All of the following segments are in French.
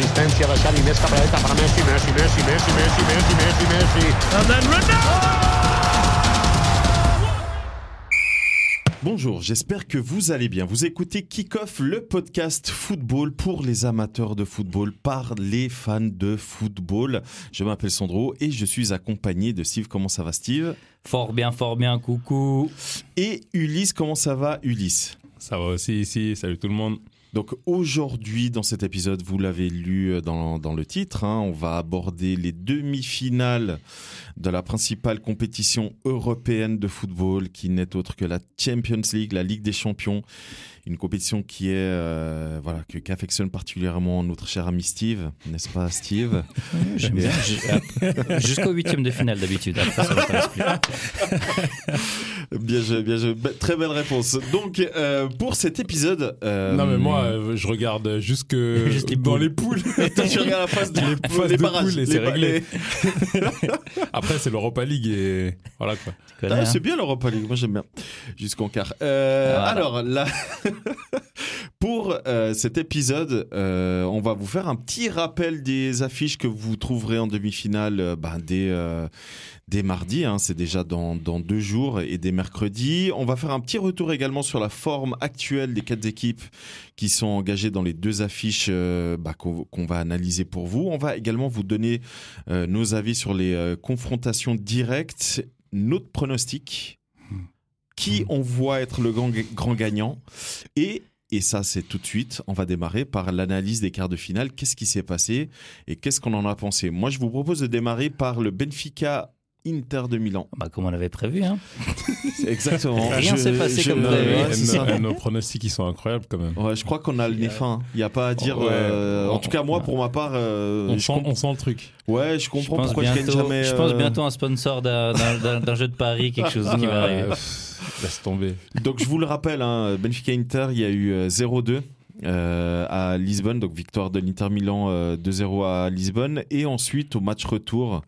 L'assistencia de Xavi més cap a la dreta per Messi, Messi, Messi, Messi, Messi, Messi, Messi, Messi. And then Ronaldo! Bonjour, j'espère que vous allez bien. Vous écoutez Kickoff, le podcast football pour les amateurs de football par les fans de football. Je m'appelle Sandro et je suis accompagné de Steve. Comment ça va Steve? Fort bien, fort bien, coucou. Et Ulysse, comment ça va Ulysse? Ça va aussi ici, salut tout le monde. Donc aujourd'hui, dans cet épisode, vous l'avez lu euh, dans, dans le titre, hein, on va aborder les demi-finales de la principale compétition européenne de football, qui n'est autre que la Champions League, la Ligue des Champions, une compétition qui est euh, voilà que qu'affectionne particulièrement notre cher ami Steve, n'est-ce pas Steve J'aime bien. Jusqu'au huitième de finale d'habitude. Bien joué, bien joué. Be- Très belle réponse. Donc euh, pour cet épisode, euh, Non mais moi, euh, je regarde jusque Juste les dans poules. les poules. Toi, tu regardes la phase de, Les phases de barrages, poules et c'est réglé. Après, c'est l'Europa League et voilà quoi. Ah, hein c'est bien l'Europa League, moi j'aime bien. Jusqu'en quart. Euh, Voilà. Alors là, pour euh, cet épisode, euh, on va vous faire un petit rappel des affiches que vous trouverez en demi-finale euh, ben, dès, mardi. hein, c'est déjà dans, deux jours et dès mercredi. On va faire un petit retour également sur la forme actuelle des quatre équipes qui sont engagées dans les deux affiches bah, qu'on va analyser pour vous. On va également vous donner nos avis sur les confrontations directes, notre pronostic, qui on voit être le grand, grand gagnant, et, et ça c'est tout de suite, on va démarrer par l'analyse des quarts de finale, qu'est-ce qui s'est passé et qu'est-ce qu'on en a pensé? Moi je vous propose de démarrer par le Benfica Inter de Milan. Bah, comme on l'avait prévu. Hein. Exactement. Rien s'est passé comme Non, prévu. c'est nos- pronostics, ils sont incroyables quand même. Ouais, je crois qu'on a le nez fin. Il n'y a pas à dire. Ouais. euh, en On- tout cas, moi, pour ma part, euh, On je, sent, on sent le truc. ouais, je Je comprends pense, pourquoi je bientôt, gagne jamais. je pense euh, bientôt un sponsor d'un- d'un d'un- d'un jeu de paris, quelque chose qui va arriver. Laisse tomber. Donc je vous le rappelle, hein, Benfica Inter, il y a eu euh, 0-2 euh, à Lisbonne, donc victoire de l'Inter Milan euh, 2-0 à Lisbonne, et ensuite au match retour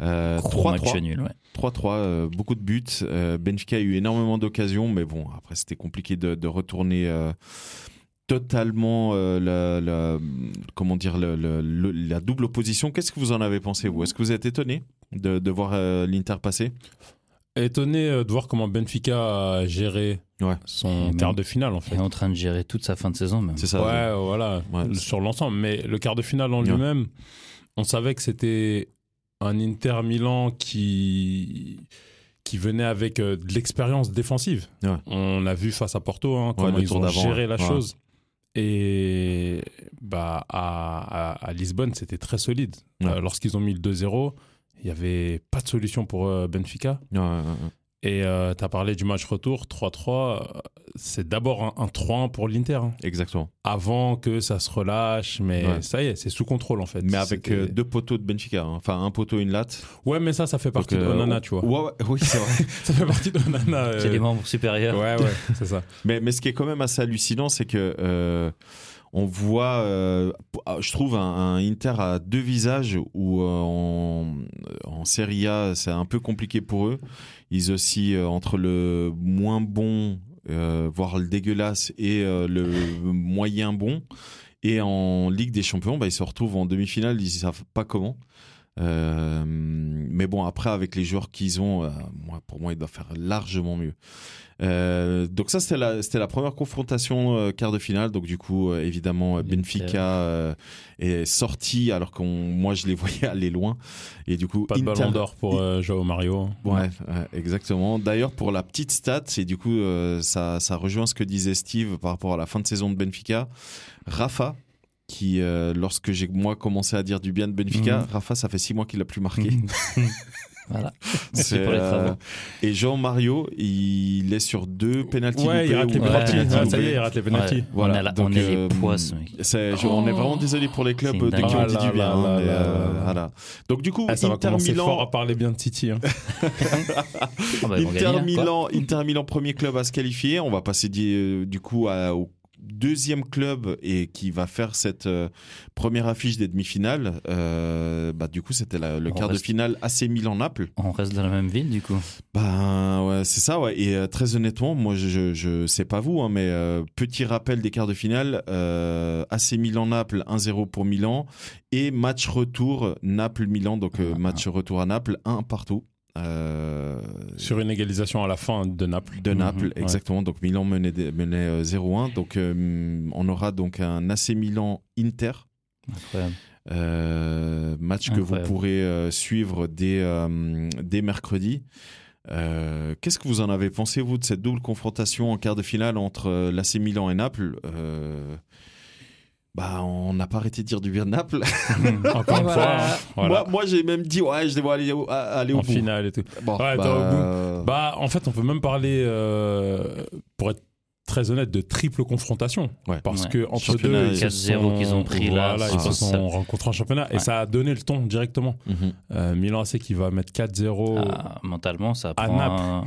euh, Gros match 3-3. nul, ouais. 3-3, euh, beaucoup de buts. Euh, Benfica a eu énormément d'occasions, mais bon, après c'était compliqué de, de retourner. euh, totalement euh, la, la- comment dire la double opposition qu'est-ce que vous en avez pensé vous? Est-ce que vous êtes étonné de, de voir euh, l'Inter passer? Étonné de voir comment Benfica a géré Ouais. son quart de finale en Il fait. est en train de gérer toute sa fin de saison, même. c'est ça Ouais, voilà, Ouais. sur l'ensemble. Mais le quart de finale en Ouais. lui-même, on savait que c'était un Inter Milan qui qui venait avec euh, de l'expérience défensive. Ouais. On a vu face à Porto hein, comment le ils ont géré ouais. la Ouais. chose. Et bah à, à- à Lisbonne, c'était très solide. Ouais. Euh, Lorsqu'ils ont mis le 2-0, il n'y avait pas de solution pour euh, Benfica. Et tu as parlé du match retour, 3-3. euh, C'est d'abord un, un 3-1 pour l'Inter. hein, exactement avant que ça se relâche. Mais Ouais. ça y est, c'est sous contrôle en fait. Mais avec euh, deux poteaux de Benfica, hein. enfin un poteau et une latte. Ouais, mais ça, ça fait partie Donc, de euh, Onana, tu vois. Ouais, ouais, oui, c'est vrai. Ça fait partie de Onana. euh, C'est des membres supérieurs. Ouais, ouais, c'est ça. mais, mais ce qui est quand même assez hallucinant, c'est que euh, on voit, euh, je trouve, un, Inter à deux visages où euh, en, en Serie A, c'est un peu compliqué pour eux. Ils oscillent euh, entre le moins bon, voire le dégueulasse, et le moyen bon. Et en Ligue des Champions, bah, ils se retrouvent en demi-finale, ils ne savent pas comment. Mais bon, après, avec les joueurs qu'ils ont, moi, pour moi, ils doivent faire largement mieux. Euh, donc ça, c'était la, c'était la première confrontation euh, quart de finale. Donc du coup, euh, évidemment, Benfica est sorti alors qu'on, moi, je les voyais aller loin. Et du coup, Pas de Inter- ballon d'or pour Joao Mario. Ouais, exactement. D'ailleurs, pour la petite stat, et du coup, ça, ça rejoint ce que disait Steve par rapport à la fin de saison de Benfica. Rafa, qui, euh, lorsque j'ai moi commencé à dire du bien de Benfica, Mhm. Rafa, ça fait six mois qu'il a plus marqué. Voilà. C'est, pour les euh, travaux. et Jean Mario, il est sur deux pénaltys Ouais, il rate les ou Ouais, pénaltys Ah, ça y est, il rate les pénaltys. Ouais. Voilà, On est là- donc, on est les euh, poissons, mec. c'est- je- on est vraiment désolé pour les clubs C'est une de qui on dinguerie. dit du bien. Là là mais, là euh, là. voilà. Donc du coup, Ah, ça va Inter commencer Milan, fort à parler bien de City. hein. Ah bah, Inter hein, quoi. Milan, Inter Milan, premier club à se qualifier. On va passer du, du coup à- au deuxième club et qui va faire cette euh, première affiche des demi-finales. Euh, bah, du coup, c'était le On quart de finale AC Milan-Naples. On reste dans la même ville, du coup. Ben ouais, c'est ça, ouais. Et euh, très honnêtement, moi, je, je, sais pas vous, hein, mais petit rappel des quarts de finale AC Milan-Naples 1-0 pour Milan et match retour Naples-Milan, donc Ah. match retour à Naples, 1 partout. Euh, Sur une égalisation à la fin de Naples. de Naples, Mhm, ouais. exactement. Donc Milan menait, menait euh, 0-1. Donc euh, on aura donc un AC Milan-Inter. Incroyable. Euh, match que vous Incroyable. pourrez euh, suivre dès, euh, dès mercredi. Euh, Qu'est-ce que vous en avez pensé, vous, de cette double confrontation en quart de finale entre euh, l'AC Milan et Naples? Euh, bah, On n'a pas arrêté de dire du bien de Naples. Encore Et une voilà. fois, hein, voilà. Moi, moi j'ai même dit, ouais, je devrais aller, au- à- aller au en bout. finale et tout. Bon, Ouais, bah, attends, au bout. Bah, en fait, on peut même parler, euh, pour être très honnête, de triple confrontation. Ouais. Parce Ouais. que entre deux, ils se 4-0 sont- qu'ils ont pris là, Voilà, ils se ça. sont rencontrés en championnat et ça a donné le ton directement. mhm. Euh, Milan AC qui va mettre 4-0 Ah, mentalement, ça À prend Naples. un-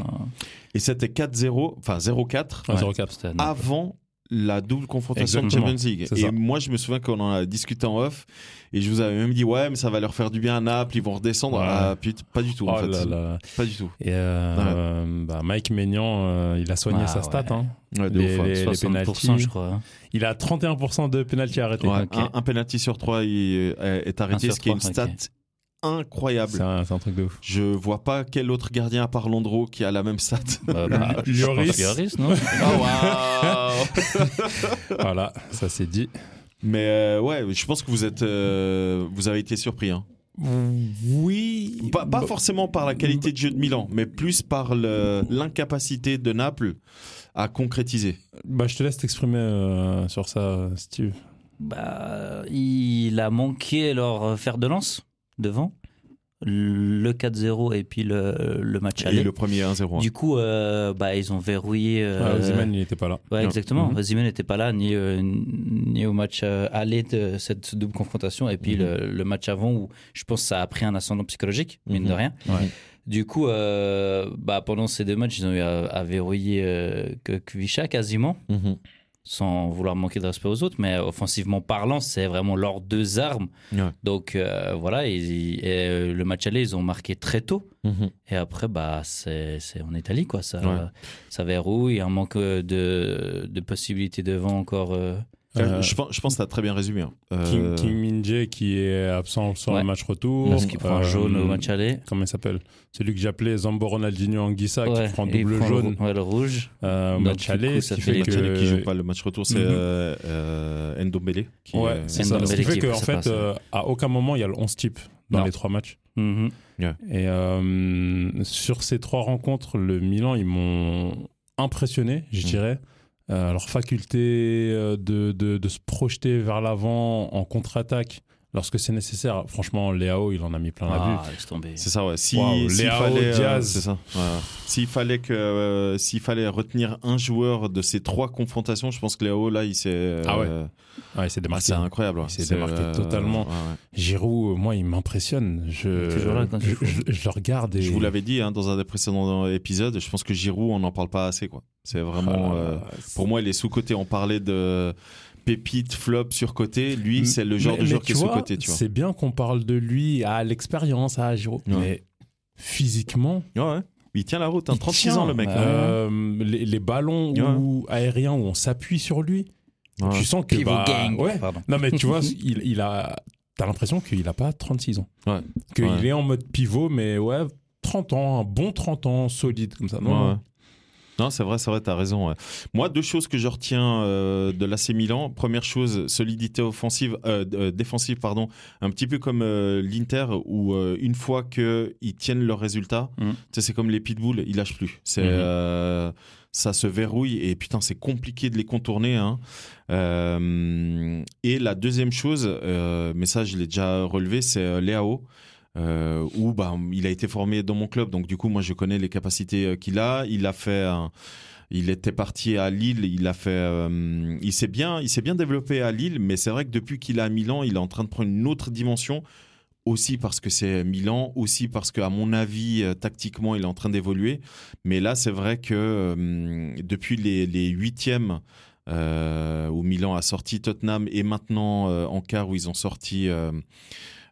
Et c'était 4-0, enfin 0-4 à Ouais. 0-4. c'était à Naples. avant la double confrontation Exactement, de Champions League. Et ça. moi, je me souviens qu'on en a discuté en off et je vous avais même dit, ouais, mais ça va leur faire du bien à Naples, ils vont redescendre. Ouais. Ah, putain, pas du tout, en Oh fait. là là. Pas du tout. Et euh, bah, Mike Maignan, euh, il a soigné Ah, sa stat. ouais. hein. Ouais, de Les- ouf, ouais. les- 60%, pénaltys. je crois. hein. Il a 31% de pénalty arrêté. Ouais, Ok. un, un penalty sur trois il est, est arrêté, ce qui est une stat. Incroyable. C'est un, truc de ouf. Je vois pas quel autre gardien à part Londro qui a la même stat. Bah, bah, Lloris. Lloris, non Oh, waouh voilà, ça c'est dit. Mais euh, ouais, je pense que vous êtes, euh, vous avez été surpris. Hein. Oui. Pas, pas forcément par la qualité de jeu de Milan, mais plus par l'incapacité de Naples à concrétiser. Bah, je te laisse t'exprimer euh, sur ça, Steve. Bah, il a manqué leur fer de lance devant. Le 4-0 et puis le, le match Et aller. le premier 1-0. hein. Du coup, euh, bah, ils ont verrouillé. euh, Ah, il n'était pas là. Ouais, Non. exactement. Mhm. Osimhen n'était pas là ni, euh, ni au match euh, aller de cette double confrontation et puis Mhm. le, le match avant où je pense que ça a pris un ascendant psychologique, mine Mhm. de rien. Ouais. Du coup, euh, bah, pendant ces deux matchs, ils ont eu à, à verrouiller euh, que Kvisha quasiment, Mhm. Sans vouloir manquer de respect aux autres, mais offensivement parlant, c'est vraiment leurs deux armes. Ouais. Donc euh, voilà, et, euh, le match aller, ils ont marqué très tôt. Mhm. Et après, bah, c'est c'est en Italie, quoi. Ça, Ouais. ça verrouille, un manque de, de possibilités devant encore. euh. Euh, je, pense, je pense que tu as très bien résumé. hein. Euh, Kim, Kim Min-jae qui est absent sur Ouais. le match retour. Parce qu'il prend un Euh, jaune au match aller. Comment il s'appelle? Celui que j'appelais Zambo Ronaldinho Anguissa Ouais, qui prend double prend jaune ouais, le rouge. euh, au match aller. coup, ce ça qui fait que. qui joue pas le match retour, c'est Mhm. euh, euh, Ndombele. Qui, Ouais, euh, c'est ça. Ce qui fait qu'en fait, euh, à aucun moment il y a le 11 type dans Non. les trois matchs. Mhm. Et euh, sur ces trois rencontres, le Milan, ils m'ont impressionné, je Mm. dirais. Euh, leur faculté euh, de, de, de se projeter vers l'avant en contre-attaque lorsque c'est nécessaire. Franchement, Léao, il en a mis plein la vue. Ah, laisse tomber. C'est ça, ouais. Si, s'il Léao, fallait, euh, Diaz. c'est ça. ouais, ouais. S'il fallait que, euh, s'il fallait retenir un joueur de ces trois confrontations, je pense que Léo là, il s'est. euh, Ah ouais. Ouais, il s'est ah, démarqué. c'est incroyable. ouais. Il s'est C'est, démarqué euh, totalement. ouais, ouais. Giroud, moi, il m'impressionne. Je, je, faut. je- je le regarde et Je vous l'avais dit hein, dans un des précédents épisodes. Je pense que Giroud, on n'en parle pas assez, quoi. C'est vraiment. Ah, euh, pour moi, il est sous côté. On parlait de pépite, flop, sur côté. Lui, c'est le genre Mais- de joueur qui est vois. C'est bien qu'on parle de lui à l'expérience, à. Ouais. Mais physiquement, Ouais, ouais. Il tient la route. Hein, il 36 tient. ans, le mec. hein. Euh, les, les ballons aériens où on s'appuie sur lui, Ouais. tu sens que. Pivot bah, gang. ouais. Pardon. Non, mais tu vois, il, il a. T'as l'impression qu'il a pas 36 ans. Ouais. Qu'il Ouais. est en mode pivot, mais ouais, 30 ans, un bon 30 ans, solide comme ça. Non, Ouais, non. c'est vrai, c'est vrai, t'as raison. Moi, deux choses que je retiens euh, de l'AC Milan. Première chose, solidité offensive, euh, euh, défensive, pardon. Un petit peu comme euh, l'Inter, où une fois qu'ils tiennent leurs résultats, Mhm. tu sais, c'est comme les pitbulls, ils lâchent plus. C'est euh, ça se verrouille et putain, c'est compliqué de les contourner. Hein. Euh, et la deuxième chose, euh, mais ça, je l'ai déjà relevé, c'est euh, Léao euh, où bah, il a été formé dans mon club. Donc du coup, moi, je connais les capacités euh, qu'il a. Il a fait, il était parti à Lille. Il a fait, euh, il s'est bien, il s'est bien développé à Lille. Mais c'est vrai que depuis qu'il est à Milan, il est en train de prendre une autre dimension. Aussi parce que c'est Milan, aussi parce que, à mon avis, euh, tactiquement, il est en train d'évoluer. Mais là, c'est vrai que depuis les, les huitièmes où Milan a sorti Tottenham et maintenant en quart où ils ont sorti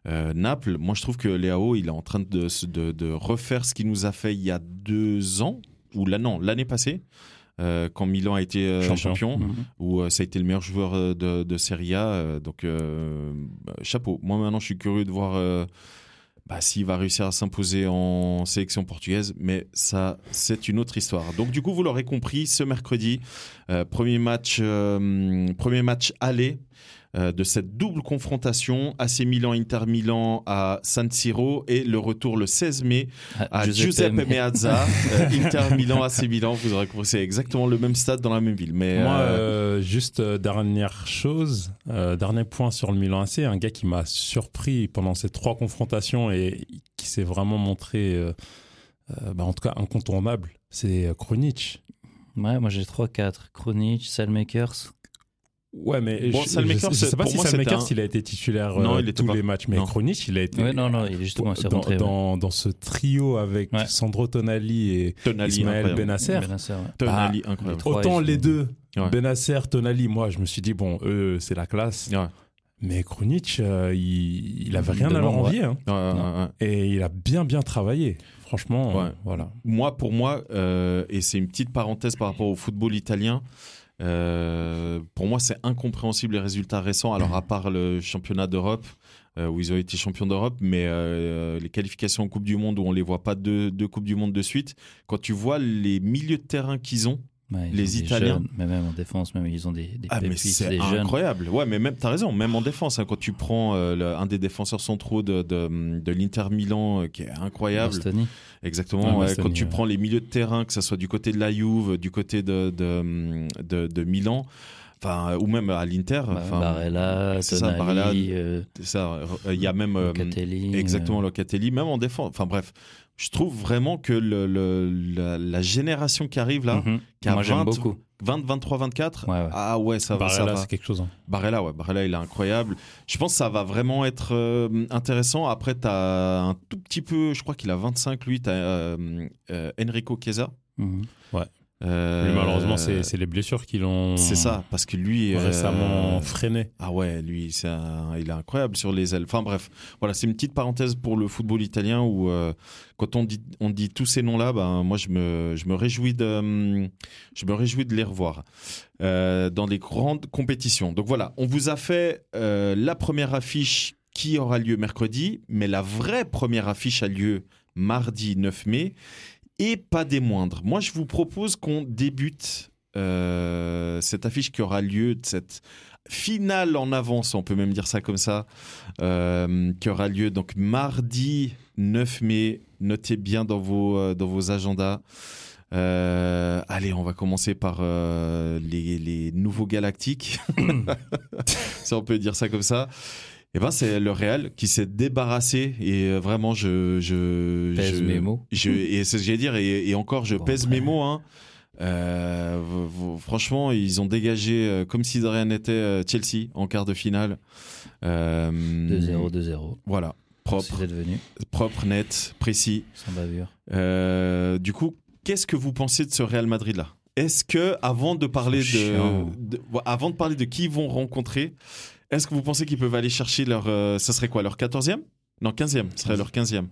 euh, Naples. Moi, je trouve que Léao, il est en train de, se- de, de refaire ce qu'il nous a fait il y a deux ans, ou là, non, l'année passée, euh, quand Milan a été euh, Champion. champion, Mhm. où euh, ça a été le meilleur joueur de, de Serie A. donc, bah, chapeau. Moi, maintenant, je suis curieux de voir bah, s'il va réussir à s'imposer en sélection portugaise. Mais ça, c'est une autre histoire. Donc, du coup, vous l'aurez compris, ce mercredi, premier, match, premier match aller. Euh, de cette double confrontation AC Milan Inter Milan à San Siro et le retour le 16 mai Ah, à Giuseppe, Me- Meazza euh, Inter Milan AC Milan vous aurez compris c'est exactement le même stade dans la même ville mais Moi, euh, euh, juste euh, dernière chose, euh, dernier point sur le Milan AC, un gars qui m'a surpris pendant ces trois confrontations et qui s'est vraiment montré, euh, euh, bah, en tout cas, incontournable, c'est euh, Krunic. Ouais, moi j'ai 3-4. Kronic, Salmakers. Ouais, mais Bon, je, Salmakers, je, je sais pas si Salmakers un- il a été titulaire Non, euh, il tous pas. les matchs, mais Non. Il a été Ouais, non, non, il est justement dans, rentré. ouais. dans, ce trio avec Ouais. Sandro Tonali et Tonali Ismaël. Benasser. Tonali Bah, incroyable trois, Autant les deux, Ouais. Benasser, Tonali, moi je me suis dit, bon, eux, c'est la classe. Ouais. Mais Krunic, euh, il, il avait rien à leur envier. hein. Ouais, ouais, Non. ouais. Et il a bien, bien travaillé. Franchement, Ouais. euh, voilà. moi pour moi euh, et c'est une petite parenthèse par rapport au football italien euh, pour moi c'est incompréhensible les résultats récents. Alors à part le championnat d'Europe euh, où ils ont été champions d'Europe mais euh, les qualifications en Coupe du Monde où on les voit pas deux, deux Coupes du Monde de suite quand tu vois les milieux de terrain qu'ils ont Ouais, Les Italiens. jeunes, mais même en défense, même ils ont des, des Ah c'est des jeunes. incroyable. Ouais mais même t'as raison, même en défense hein, quand tu prends euh, le- un des défenseurs centraux de, de, de l'Inter Milan euh, qui est incroyable. Bastoni. Exactement. Ouais, Bastoni, quand tu ouais. prends les milieux de terrain, que ce soit du côté de la Juve, du côté de de, de, de Milan, enfin ou même à l'Inter. Bah, enfin, Barella, ça, Barella, euh, ça. Il y a même euh, Locatelli. exactement Locatelli, même en défense. Enfin bref, je trouve vraiment que le, le- la, la génération qui arrive là, mhm. qui a Moi j'aime 20, beaucoup. 20, 23, 24. Ouais, ouais. Ah ouais, ça va, Barella, c'est quelque chose. hein. Barella, ouais, Barella, il est incroyable. Je pense que ça va vraiment être euh, intéressant. Après, tu as un tout petit peu, je crois qu'il a 25, lui, tu as Enrico Chiesa. Mhm. Euh, Lui, malheureusement, c'est les blessures qui l'ont C'est ça, parce que lui. euh, récemment freiné. Ah ouais, lui, un- il est incroyable sur les ailes. Enfin bref, voilà, c'est une petite parenthèse pour le football italien où euh, quand on dit, on dit tous ces noms-là, ben, moi je me, je, me réjouis de, hum, je me réjouis de les revoir euh, dans les grandes compétitions. Donc voilà, on vous a fait la première affiche qui aura lieu mercredi, mais la vraie première affiche a lieu mardi 9 mai. Et pas des moindres. Moi, je vous propose qu'on débute euh, cette affiche qui aura lieu, cette finale en avance, on peut même dire ça comme ça, euh, qui aura lieu donc mardi 9 mai. Notez bien dans vos, euh, dans vos agendas. Allez, on va commencer par les nouveaux galactiques. si on peut dire ça comme ça. Et ben, c'est le Real qui s'est débarrassé et euh, vraiment, je, je, Pèse je- mes mots. je- et c'est ce que j'allais dire. Et, et encore, je Bon, pèse après. mes mots. Hein. Euh, franchement, ils ont dégagé euh, comme si de rien n'était euh, Chelsea en quart de finale. Euh, 2-0, 2-0. Voilà, propre, devenu, propre, net, précis. sans bavure. Du coup, qu'est-ce que vous pensez de ce Real Madrid là Est-ce que avant de parler de, de- avant de parler de qui ils vont rencontrer, est-ce que vous pensez qu'ils peuvent aller chercher leur euh, ça serait quoi leur 14e Non, 15e, ce serait leur 15e.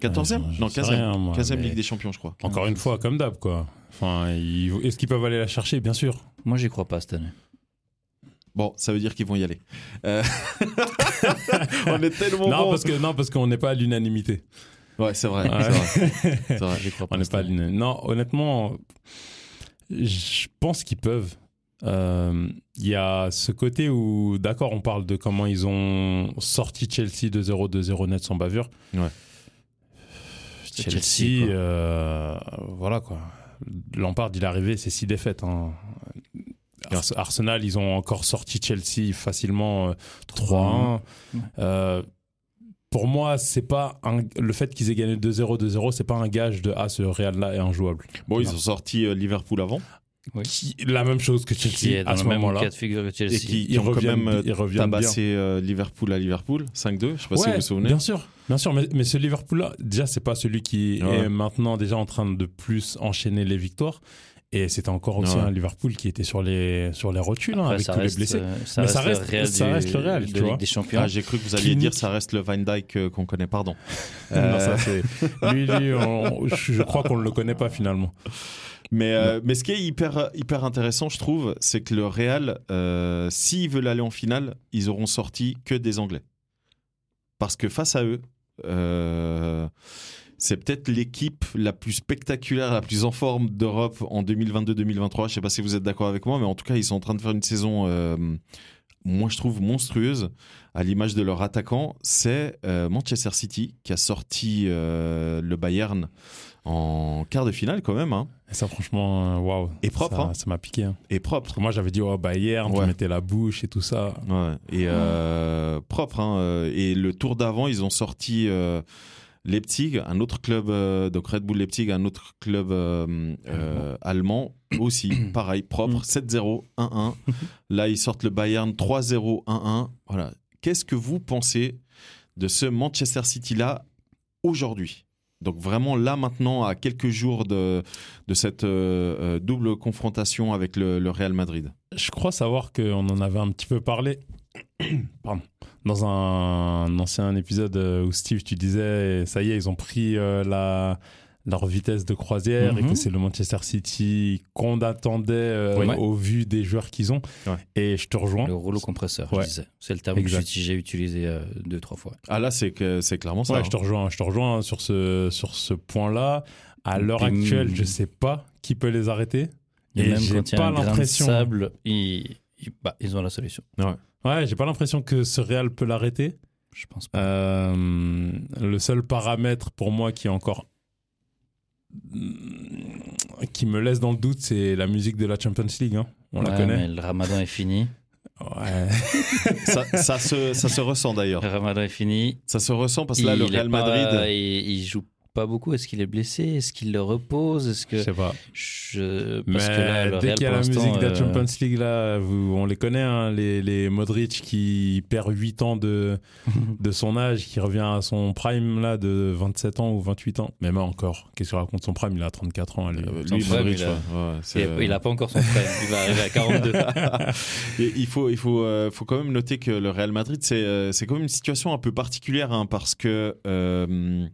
14e j'en Non, sais 15e. rien, moi, 15e mais- Ligue des Champions, je crois. Encore une fois, comme d'hab, quoi. Enfin, ils- est-ce qu'ils peuvent aller la chercher? Bien sûr. Moi j'y crois pas cette année. Bon, ça veut dire qu'ils vont y aller. Euh, On est tellement Non, parce que non, parce qu'on n'est pas à l'unanimité. Ouais, c'est vrai. Ouais. c'est vrai, vrai. Crois pas. On n'est pas à année. l'unanimité. Non, honnêtement, je pense qu'ils peuvent. Euh, Il y a ce côté où, d'accord, on parle de comment ils ont sorti Chelsea 2-0, 2-0 net sans bavure. Ouais. Chelsea, Chelsea, quoi. euh, voilà quoi. Lampard, il est arrivé, c'est six défaites. hein. Ars- Arsenal, ils ont encore sorti Chelsea facilement euh, 3-1. Ouais. Euh, pour moi, c'est pas un- le fait qu'ils aient gagné 2-0, 2-0, c'est pas un gage de ah ce Real là est injouable. Bon, ils Non. ont sorti euh, Liverpool avant. Oui. Qui- la même chose que Qui Chelsea est dans à ce moment-là. cas de figure que Chelsea. Et qui, Ils qui reviennent- ils reviennent euh, Liverpool à Liverpool 5-2. Je sais pas si vous vous souvenez. bien sûr, bien sûr, mais, mais ce Liverpool-là, déjà, c'est pas celui qui Ouais. est maintenant déjà en train de plus enchaîner les victoires. Et c'était encore aussi Ouais. un Liverpool qui était sur les, sur les rotules, hein, avec tous reste, les blessés. euh, ça Mais reste ça le reste- ça le Real, de tu Ligue vois. des Champions. Ah, j'ai cru que vous alliez dire ça reste le Van Dyke euh, qu'on connaît, pardon. Non, ça, c'est- lui, lui, on- je je crois qu'on ne le connaît pas finalement. Mais, euh, mais ce qui est hyper, hyper intéressant, je trouve, c'est que le Real, euh, s'ils veulent aller en finale, ils auront sorti que des Anglais. Parce que face à eux, euh, c'est peut-être l'équipe la plus spectaculaire, la plus en forme d'Europe en 2022-2023. Je ne sais pas si vous êtes d'accord avec moi, mais en tout cas, ils sont en train de faire une saison, moi je trouve, monstrueuse, à l'image de leur attaquant. C'est Manchester City qui a sorti le Bayern en quart de finale quand même. hein. Et ça, franchement, euh, waouh. Et propre, Ça- hein. M'a piqué. hein. et propre. Parce que moi, j'avais dit, oh, Bayern, Ouais. tu mettais la bouche et tout ça. Ouais. Et euh, propre. hein, euh, Et le tour d'avant, ils ont sorti euh, Leipzig, un autre club, euh, donc Red Bull Leipzig, un autre club allemand, aussi, pareil, propre, 7-0, 1-1. Là, ils sortent le Bayern 3-0, 1-1. Voilà. Qu'est-ce que vous pensez de ce Manchester City-là aujourd'hui? Donc vraiment là maintenant à quelques jours de, de cette euh, euh, double confrontation avec le, Real Madrid. Je crois savoir qu'on en avait un petit peu parlé Pardon. dans un ancien épisode euh, où Steve, tu disais, ça y est, ils ont pris la, leur vitesse de croisière et Mhm. que c'est le Manchester City qu'on attendait euh, Ouais. au vu des joueurs qu'ils ont. Ouais. Et je te rejoins. Le rouleau compresseur, Ouais. je disais. C'est le terme Exact. que j'ai utilisé euh, deux, trois fois. Ah là c'est clairement ça. Ouais, hein. je te rejoins, je te rejoins sur ce, sur ce point-là. À l'heure actuelle, je sais pas qui peut les arrêter. Et, Et même j'ai quand il y a pas un grain de l'impression- sable, ils, ils- bah, ils ont la solution. Ouais, j'ai pas l'impression que ce Real peut l'arrêter. Je pense pas. Euh, le seul paramètre pour moi qui est encore qui me laisse dans le doute, c'est la musique de la Champions League. hein. On la connaît. mais le ramadan est fini. Ouais. ça, ça se, ça se ressent d'ailleurs. Le ramadan est fini. Ça se ressent parce que là, il le Real pas- Madrid. il, il joue pas beaucoup. Est-ce qu'il est blessé? Est-ce qu'il le repose? Est-ce Je que sais pas. je Mais parce que là, le dès qu'il y a la musique de la euh, Champions League, là, vous- on les connaît, hein, les, les Modric qui perd 8 ans de, de son âge, qui revient à son prime là, de 27 ans ou 28 ans. Mais moi encore, qu'est-ce qu'il raconte son prime? Il a 34 ans. lui. Euh, lui, Modric, il a- ouais, ouais, c'est, il, a, il a pas encore son frère. Il va arriver à 42. Et il faut, il faut, euh, faut quand même noter que le Real Madrid, c'est, euh, c'est quand même une situation un peu particulière hein, parce que euh,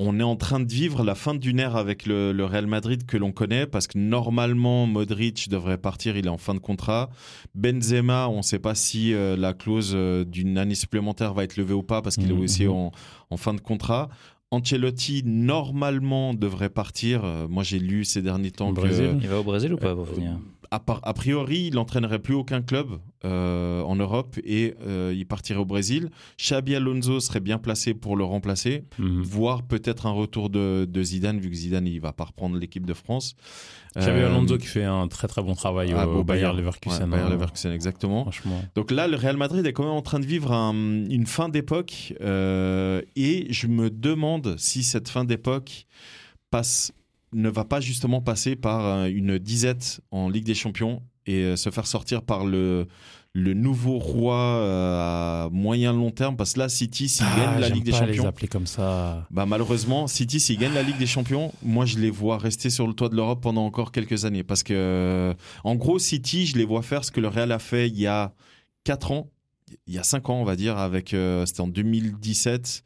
on est en train de vivre la fin d'une ère avec le, le Real Madrid que l'on connaît parce que normalement Modric devrait partir, il est en fin de contrat. Benzema, on ne sait pas si euh, la clause euh, d'une année supplémentaire va être levée ou pas parce qu'il Mhm. est aussi en, en fin de contrat. Ancelotti normalement devrait partir. Euh, moi j'ai lu ces derniers temps Au que Brésil. Il va au Brésil ou pas pour finir? A, priori, il n'entraînerait plus aucun club euh, en Europe et euh, il partirait au Brésil. Xabi Alonso serait bien placé pour le remplacer, Mhm. voire peut-être un retour de, de Zidane, vu que Zidane il va pas reprendre l'équipe de France. Xabi Euh, Alonso qui fait un très très bon travail ah, au au Bayer Bayern. Leverkusen. ouais, Bayer hein. Leverkusen, exactement. Franchement. Donc là, le Real Madrid est quand même en train de vivre un- une fin d'époque et je me demande si cette fin d'époque passe, ne va pas justement passer par euh, une disette en Ligue des Champions et euh, se faire sortir par le, le nouveau roi euh, à moyen long terme parce que là, City, s'il gagne la Ah, Ligue des pas les Champions, appeler comme ça. bah malheureusement, City, s'il gagne la Ligue des Champions, moi je les vois rester sur le toit de l'Europe pendant encore quelques années. Parce que, en gros, City, je les vois faire ce que le Real a fait il y a 4 ans, il y a 5 ans, on va dire, avec, euh, c'était en 2017.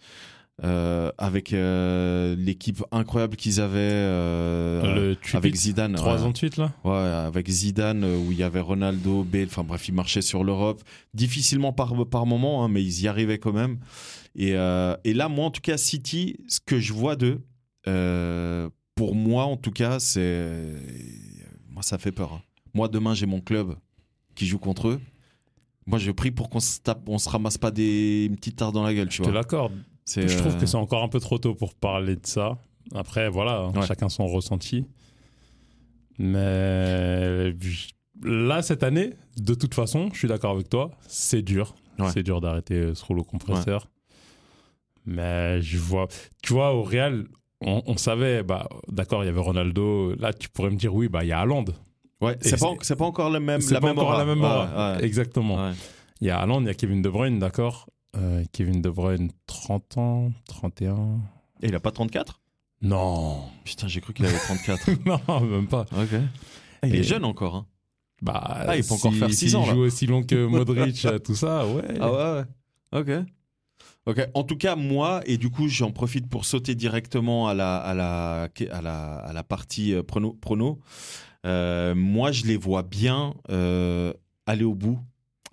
Euh, avec euh, l'équipe incroyable qu'ils avaient euh, le avec Zidane. 3 ouais. ans de suite là? Ouais, avec Zidane, où il y avait Ronaldo, Bale, enfin bref, ils marchaient sur l'Europe. Difficilement par, par moment, hein, mais ils y arrivaient quand même. Et, euh, et là, moi, en tout cas, City, ce que je vois d'eux, pour moi, en tout cas, c'est. Moi, ça fait peur. hein. Moi, demain, j'ai mon club qui joue contre eux. Moi, je prie pour qu'on se tape, on se ramasse pas des une petite tarte dans la gueule, tu Je te vois. l'accorde. Je trouve euh, que c'est encore un peu trop tôt pour parler de ça. Après, voilà, hein, Ouais. chacun son ressenti. Mais là, cette année, de toute façon, je suis d'accord avec toi, c'est dur. Ouais. C'est dur d'arrêter euh, ce rouleau compresseur. Mais je vois, tu vois, au Real, on, on savait, bah, d'accord, il y avait Ronaldo. Là, tu pourrais me dire, oui, bah, il y a Haaland. Ouais, c'est pas, pas encore la même, la pas même encore la même aura. Exactement. Il y a Haaland, il y a Kevin De Bruyne, d'accord. Euh, Kevin De Bruyne, 30 ans, 31. Et il a pas 34 Non. Putain, j'ai cru qu'il avait 34. non, même pas. ok. Ah, il Et- est jeune encore. Hein. Bah, Ah, il peut encore faire six s'il ans, là. joue aussi long que Modric, euh, tout ça, ouais. Ah ouais, ouais. Ok. Ok. En tout cas, moi, et du coup, j'en profite pour sauter directement à la, à la, à la, à la partie euh, prono. prono. Euh, moi, je les vois bien euh, aller au bout.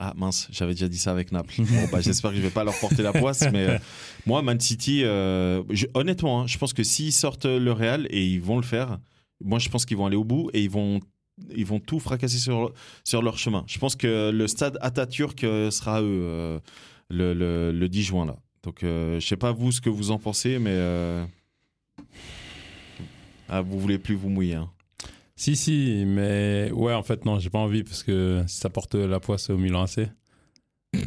Ah mince, j'avais déjà dit ça avec Naples. Bon, bah, J'espère que je vais pas leur porter la poisse, mais euh, moi, Man City, euh, je- honnêtement, hein, je pense que s'ils sortent le Real, et ils vont le faire, moi, je pense qu'ils vont aller au bout et ils vont, ils vont tout fracasser sur, sur leur chemin. Je pense que le stade Atatürk euh, sera à eux euh, le, le, le 10 juin. là. Donc, je sais pas vous ce que vous en pensez, mais. Ah, vous voulez plus vous mouiller. hein. Si, si, mais ouais, en fait, non, j'ai pas envie parce que si ça porte la poisse au Milan AC.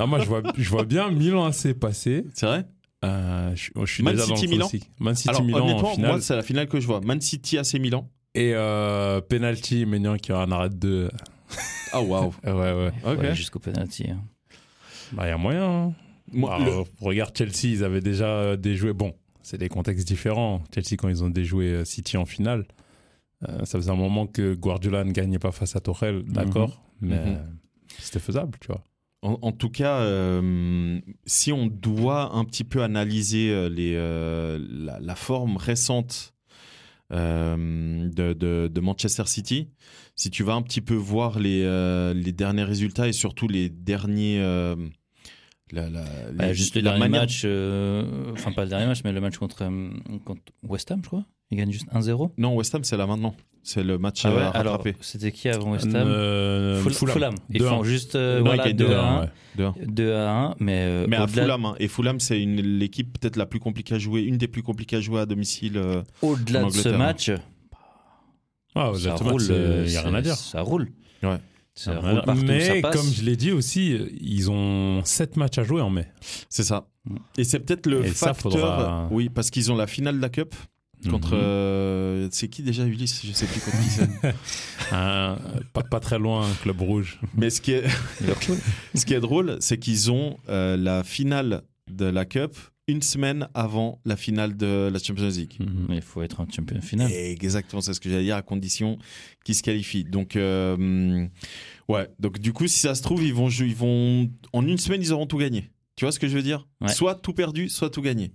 ah, moi, je vois, je vois bien Milan AC passer. C'est vrai? Euh, je, je suis Man déjà City, dans le Milan? classique. Man City Alors, Milan en honnêtement, finale. moi, c'est la finale que je vois. Man City AC Milan. Et euh, penalty, Maignan qui aura un arrêt de. Ah, waouh. Ouais, ouais. Jusqu'au penalty. hein. Bah, il y a moyen. hein. Moi, le- Regarde Chelsea, ils avaient déjà euh, déjoué. Bon, c'est des contextes différents. Chelsea, quand ils ont déjoué City en finale, euh, ça faisait un moment que Guardiola ne gagnait pas face à Torel, d'accord, mais Mhm. euh, c'était faisable, tu vois. En, en tout cas, euh, si on doit un petit peu analyser euh, les, euh, la, la forme récente euh, de, de- de Manchester City, si tu vas un petit peu voir les, euh, les derniers résultats et surtout les derniers... euh, la, la- Bah, les- juste le dernier manière- match, euh, enfin pas le dernier match, mais le match contre, contre West Ham, je crois. Il gagne juste 1-0. Non, West Ham, c'est là maintenant. C'est le match Ah ouais, euh, à alors rattraper. c'était qui avant West Ham Euh, Ful- Fulham. Fulham. Ils 2-1. font juste euh, voilà, ils gagnent 2 à 1. ouais. 2-1. 2 à 1, mais, euh, Mais à Fulham, hein. et Fulham, c'est une- l'équipe peut-être la plus compliquée à jouer, une des plus compliquées à jouer à domicile. euh, au-delà de ce Angleterre. match, Ah, ça exactement, roule. euh, il n'y a rien à dire. Ça roule. Ouais. Ça Ah, roule partout, mais ça comme je l'ai dit aussi, ils ont 7 matchs à jouer en mai. C'est ça. Et c'est peut-être le Et ça, facteur. faudra- Oui, parce qu'ils ont la finale de la Cup contre. Mhm. euh, c'est qui déjà Ulysse? Je sais plus contre qui c'est. Un- pas, pas très loin, un club rouge. Mais ce qui est, ce qui est drôle, c'est qu'ils ont euh, la finale de la Cup une semaine avant la finale de la Champions League. Mais il faut être un champion final. Et exactement, c'est ce que j'allais dire, à condition qu'ils se qualifient. Donc, euh, ouais. Donc, du coup, si ça se trouve, ils vont, ils vont, en une semaine, ils auront tout gagné. Tu vois ce que je veux dire? Ouais. Soit tout perdu, soit tout gagné.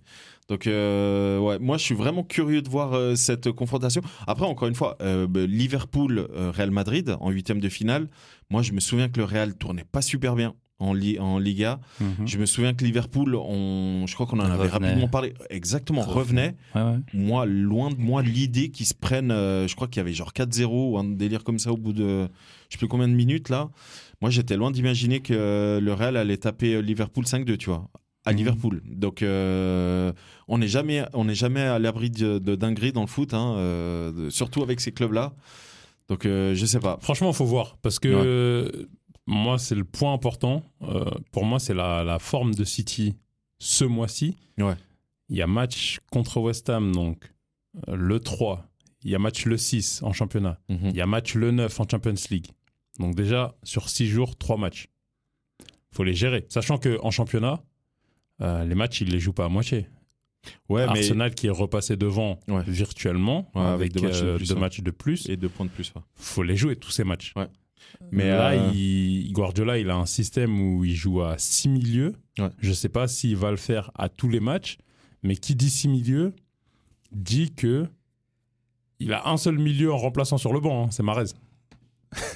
Donc, euh, ouais, moi, je suis vraiment curieux de voir euh, cette confrontation. Après, encore une fois, euh, bah, Liverpool-Real Madrid en huitième de finale. Moi, je me souviens que le Real tournait pas super bien en, Li- en Liga. Mhm. Je me souviens que Liverpool, on, je crois qu'on en avait Revenait. rapidement parlé. Exactement, Revenait. revenait Ouais, ouais. moi, loin de moi l'idée qu'ils se prennent, je crois qu'il y avait genre 4-0 ou un délire comme ça au bout de je sais plus combien de minutes là. Moi, j'étais loin d'imaginer que le Real allait taper euh, Liverpool 5-2, tu vois, à Mhm. Liverpool. Donc, euh, on n'est jamais, on n'est jamais à l'abri de, de dingueries dans le foot, hein, euh, surtout avec ces clubs-là. Donc, euh, je sais pas. Franchement, faut voir. Parce que moi, c'est le point important. Pour moi, c'est la, la forme de City ce mois-ci. Ouais. Il y a match contre West Ham, donc le 3. Il y a match le 6 en championnat. Mhm. Il y a match le 9 en Champions League. Donc déjà, sur 6 jours, 3 matchs. faut les gérer. Sachant qu'en championnat, euh, les matchs, ils les jouent pas à moitié. Ouais, mais Arsenal qui est repassé devant Ouais. virtuellement, Ouais, avec avec, deux matchs de euh, plus, deux ouais. matchs de plus. et deux points de plus. ouais. faut les jouer, tous ces matchs. Ouais. Mais Mais, là, euh, il- Guardiola, il a un système où il joue à 6 milieux. Ouais. Je ne sais pas s'il va le faire à tous les matchs, mais qui dit 6 milieux dit que il a un seul milieu en remplaçant sur le banc, hein, c'est Marez.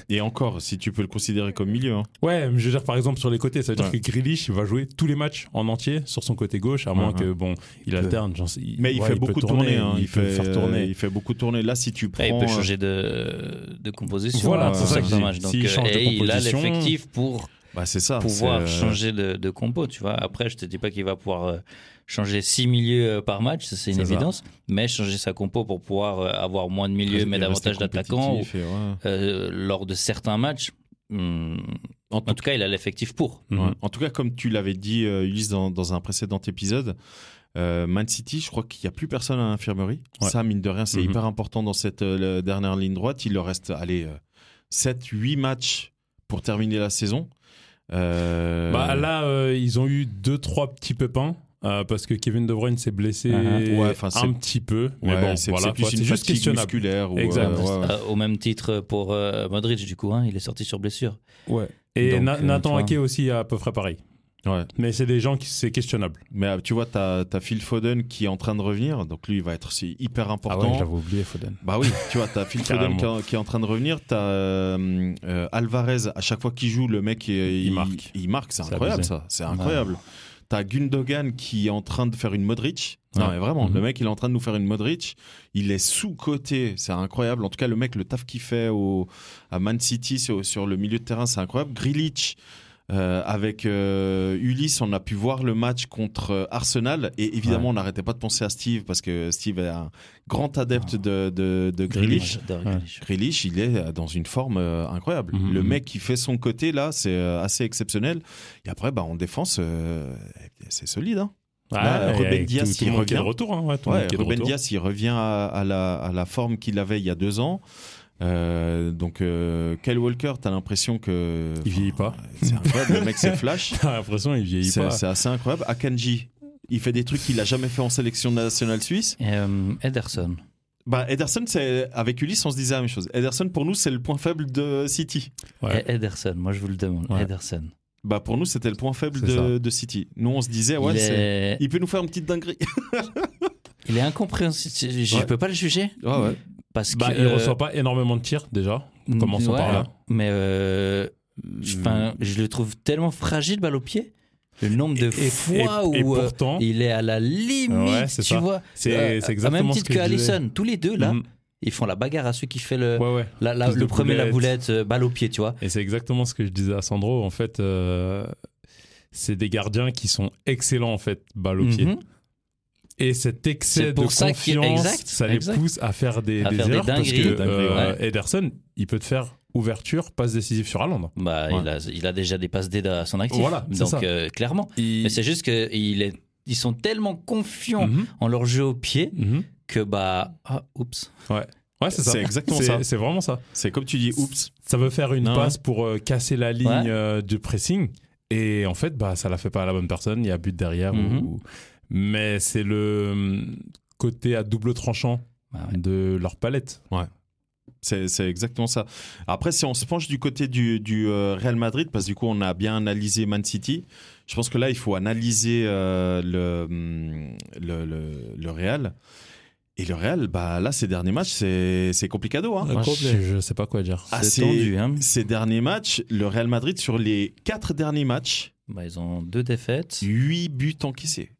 Et encore, si tu peux le considérer comme milieu. hein. Ouais, mais je veux dire par exemple sur les côtés, ça veut dire Ouais. que Grealish va jouer tous les matchs en entier sur son côté gauche, à moins ouais. que bon, il alterne. Mais il ouais, fait beaucoup tourner, tourner. hein. il, Il, peut fait faire tourner. Il fait beaucoup tourner. Là, si tu prends. Il peut euh, changer de, de composition. Voilà, c'est pour ça que certains je dis. matchs. Donc, S'il euh, change de et il a l'effectif pour Bah, c'est ça. pouvoir c'est, euh, changer de, de compo, tu vois. Après, je te dis pas qu'il va pouvoir euh, changer six milieux euh, par match, c'est une C'est ça. évidence, mais changer sa compo pour pouvoir euh, avoir moins de milieux, mais davantage d'attaquants ouais. euh, lors de certains matchs. hmm, En en tout tout cas, il a l'effectif pour. Ouais. En tout cas, comme tu l'avais dit, euh, Ulysse, dans, dans un précédent épisode, euh, Man City, je crois qu'il n'y a plus personne à l'infirmerie. Ouais. Ça, mine de rien, c'est Mhm. hyper important dans cette euh, dernière ligne droite. Il leur reste, allez, 7-8 matchs pour terminer la saison. Euh, Bah, là, euh, ils ont eu deux, trois petits pépins. euh, parce que Kevin De Bruyne s'est blessé Uh-huh. Ouais, un petit peu. Mais Ouais, bon, c'est voilà, plus une juste fatigue questionnable. musculaire. ou, Exact. euh, ouais, ouais. Euh, au même titre pour euh, Modric, du coup, hein, il est sorti sur blessure. Ouais. Et Donc, Nathan. Ake aussi à peu près pareil. Ouais. Mais c'est des gens qui c'est questionnable. Mais euh, tu vois, t'as as Phil Foden qui est en train de revenir, donc lui il va être hyper Ah important. ouais, j'avais oublié Foden. Bah oui, tu vois, t'as Phil Foden qui, est- qui est en train de revenir, t'as euh, euh, Alvarez, à chaque fois qu'il joue, le mec, il, Il marque. Il marque, c'est incroyable abusé. ça, c'est incroyable. T'as Gundogan qui est en train de faire une Modric. Ouais. Non mais vraiment, Mhm. le mec il est en train de nous faire une Modric. Il est sous-côté, c'est incroyable. En tout cas, le mec, le taf qu'il fait au, à Man City sur, sur le milieu de terrain, c'est incroyable. Grealish, euh, avec euh, Ulysse, on a pu voir le match contre euh, Arsenal et évidemment on n'arrêtait pas de penser à Steve parce que Steve est un grand adepte de, de, de Grealish. J'adore Ouais. Grealish. Grealish, il est dans une forme euh, incroyable. Mhm. Le mec qui fait son côté là, c'est euh, assez exceptionnel. Et après, bah, en défense, euh, c'est solide. Hein. Ruben il de revient. retour. Hein, ouais, de Ruben. Dias, il revient à, à la, à la forme qu'il avait il y a deux ans. Euh, donc, euh, Kyle Walker, t'as l'impression que. Il vieillit pas. C'est incroyable, le mec c'est flash. T'as l'impression qu'il vieillit C'est pas. c'est assez incroyable. Akanji, il fait des trucs qu'il a jamais fait en sélection nationale suisse. Et, euh, Ederson. Bah, Ederson, c'est avec Ulysse, on se disait la même chose. Ederson, pour nous, c'est le point faible de City. Ouais. Ederson, moi je vous le demande. Ouais. Ederson. Bah, pour nous, c'était le point faible de, de City. Nous, on se disait, ouais, il, est... il peut nous faire une petite dinguerie. il est incompréhensible. Je Ouais. peux pas le juger. Ouais, ouais. Parce Bah, que, il euh, reçoit pas énormément de tirs déjà. Commençons ouais, par là. Mais euh, Mm. enfin, je le trouve tellement fragile, balle au pied. Le nombre de Et- fois et où euh, pourtant, il est à la limite, Ouais, tu ça. vois. c'est Euh, exactement même ce titre que que. Allison. Tous les deux là, Mhm. ils font la bagarre à celui qui fait le, Ouais, ouais. la- la- Plus de le premier la boulette, euh, balle au pied, tu vois. Et c'est exactement ce que je disais à Sandro. En fait, euh, c'est des gardiens qui sont excellents en fait, balle au pied. Et cet excès de ça confiance, exact, ça les exact. pousse à faire des, À des faire des erreurs parce que euh, ouais. Ederson, il peut te faire ouverture, passe décisive sur Haaland. Bah, Ouais. il, a, il a déjà des passes d'aide à son actif. Voilà, c'est Donc, ça. euh, clairement. Il- Mais c'est juste qu'ils ils sont tellement confiants Mhm, en leur jeu au pied mhm. que, bah, ah, oups. Ouais, c'est ça. C'est exactement ça. C'est vraiment ça. C'est comme tu dis, oups. Ça veut faire une Non, passe pour euh, casser la ligne Ouais. euh, du pressing. Et en fait, bah, ça la fait pas à la bonne personne. Il y a but derrière. Mhm. ou- Mais c'est le hum, côté à double tranchant Bah ouais. de leur palette. C'est c'est exactement ça. Après, si on se penche du côté du, du, euh, Real Madrid, parce que du coup, on a bien analysé Man City, je pense que là, il faut analyser euh, le, hum, le, le, le Real. Et le Real, bah, là, ces derniers matchs, c'est c'est complicado. Hein. Moi, je, je sais pas quoi dire. Ah, c'est tendu, hein. Ces derniers matchs, le Real Madrid, sur les quatre derniers matchs, Bah, ils ont deux défaites. 8 buts encaissés.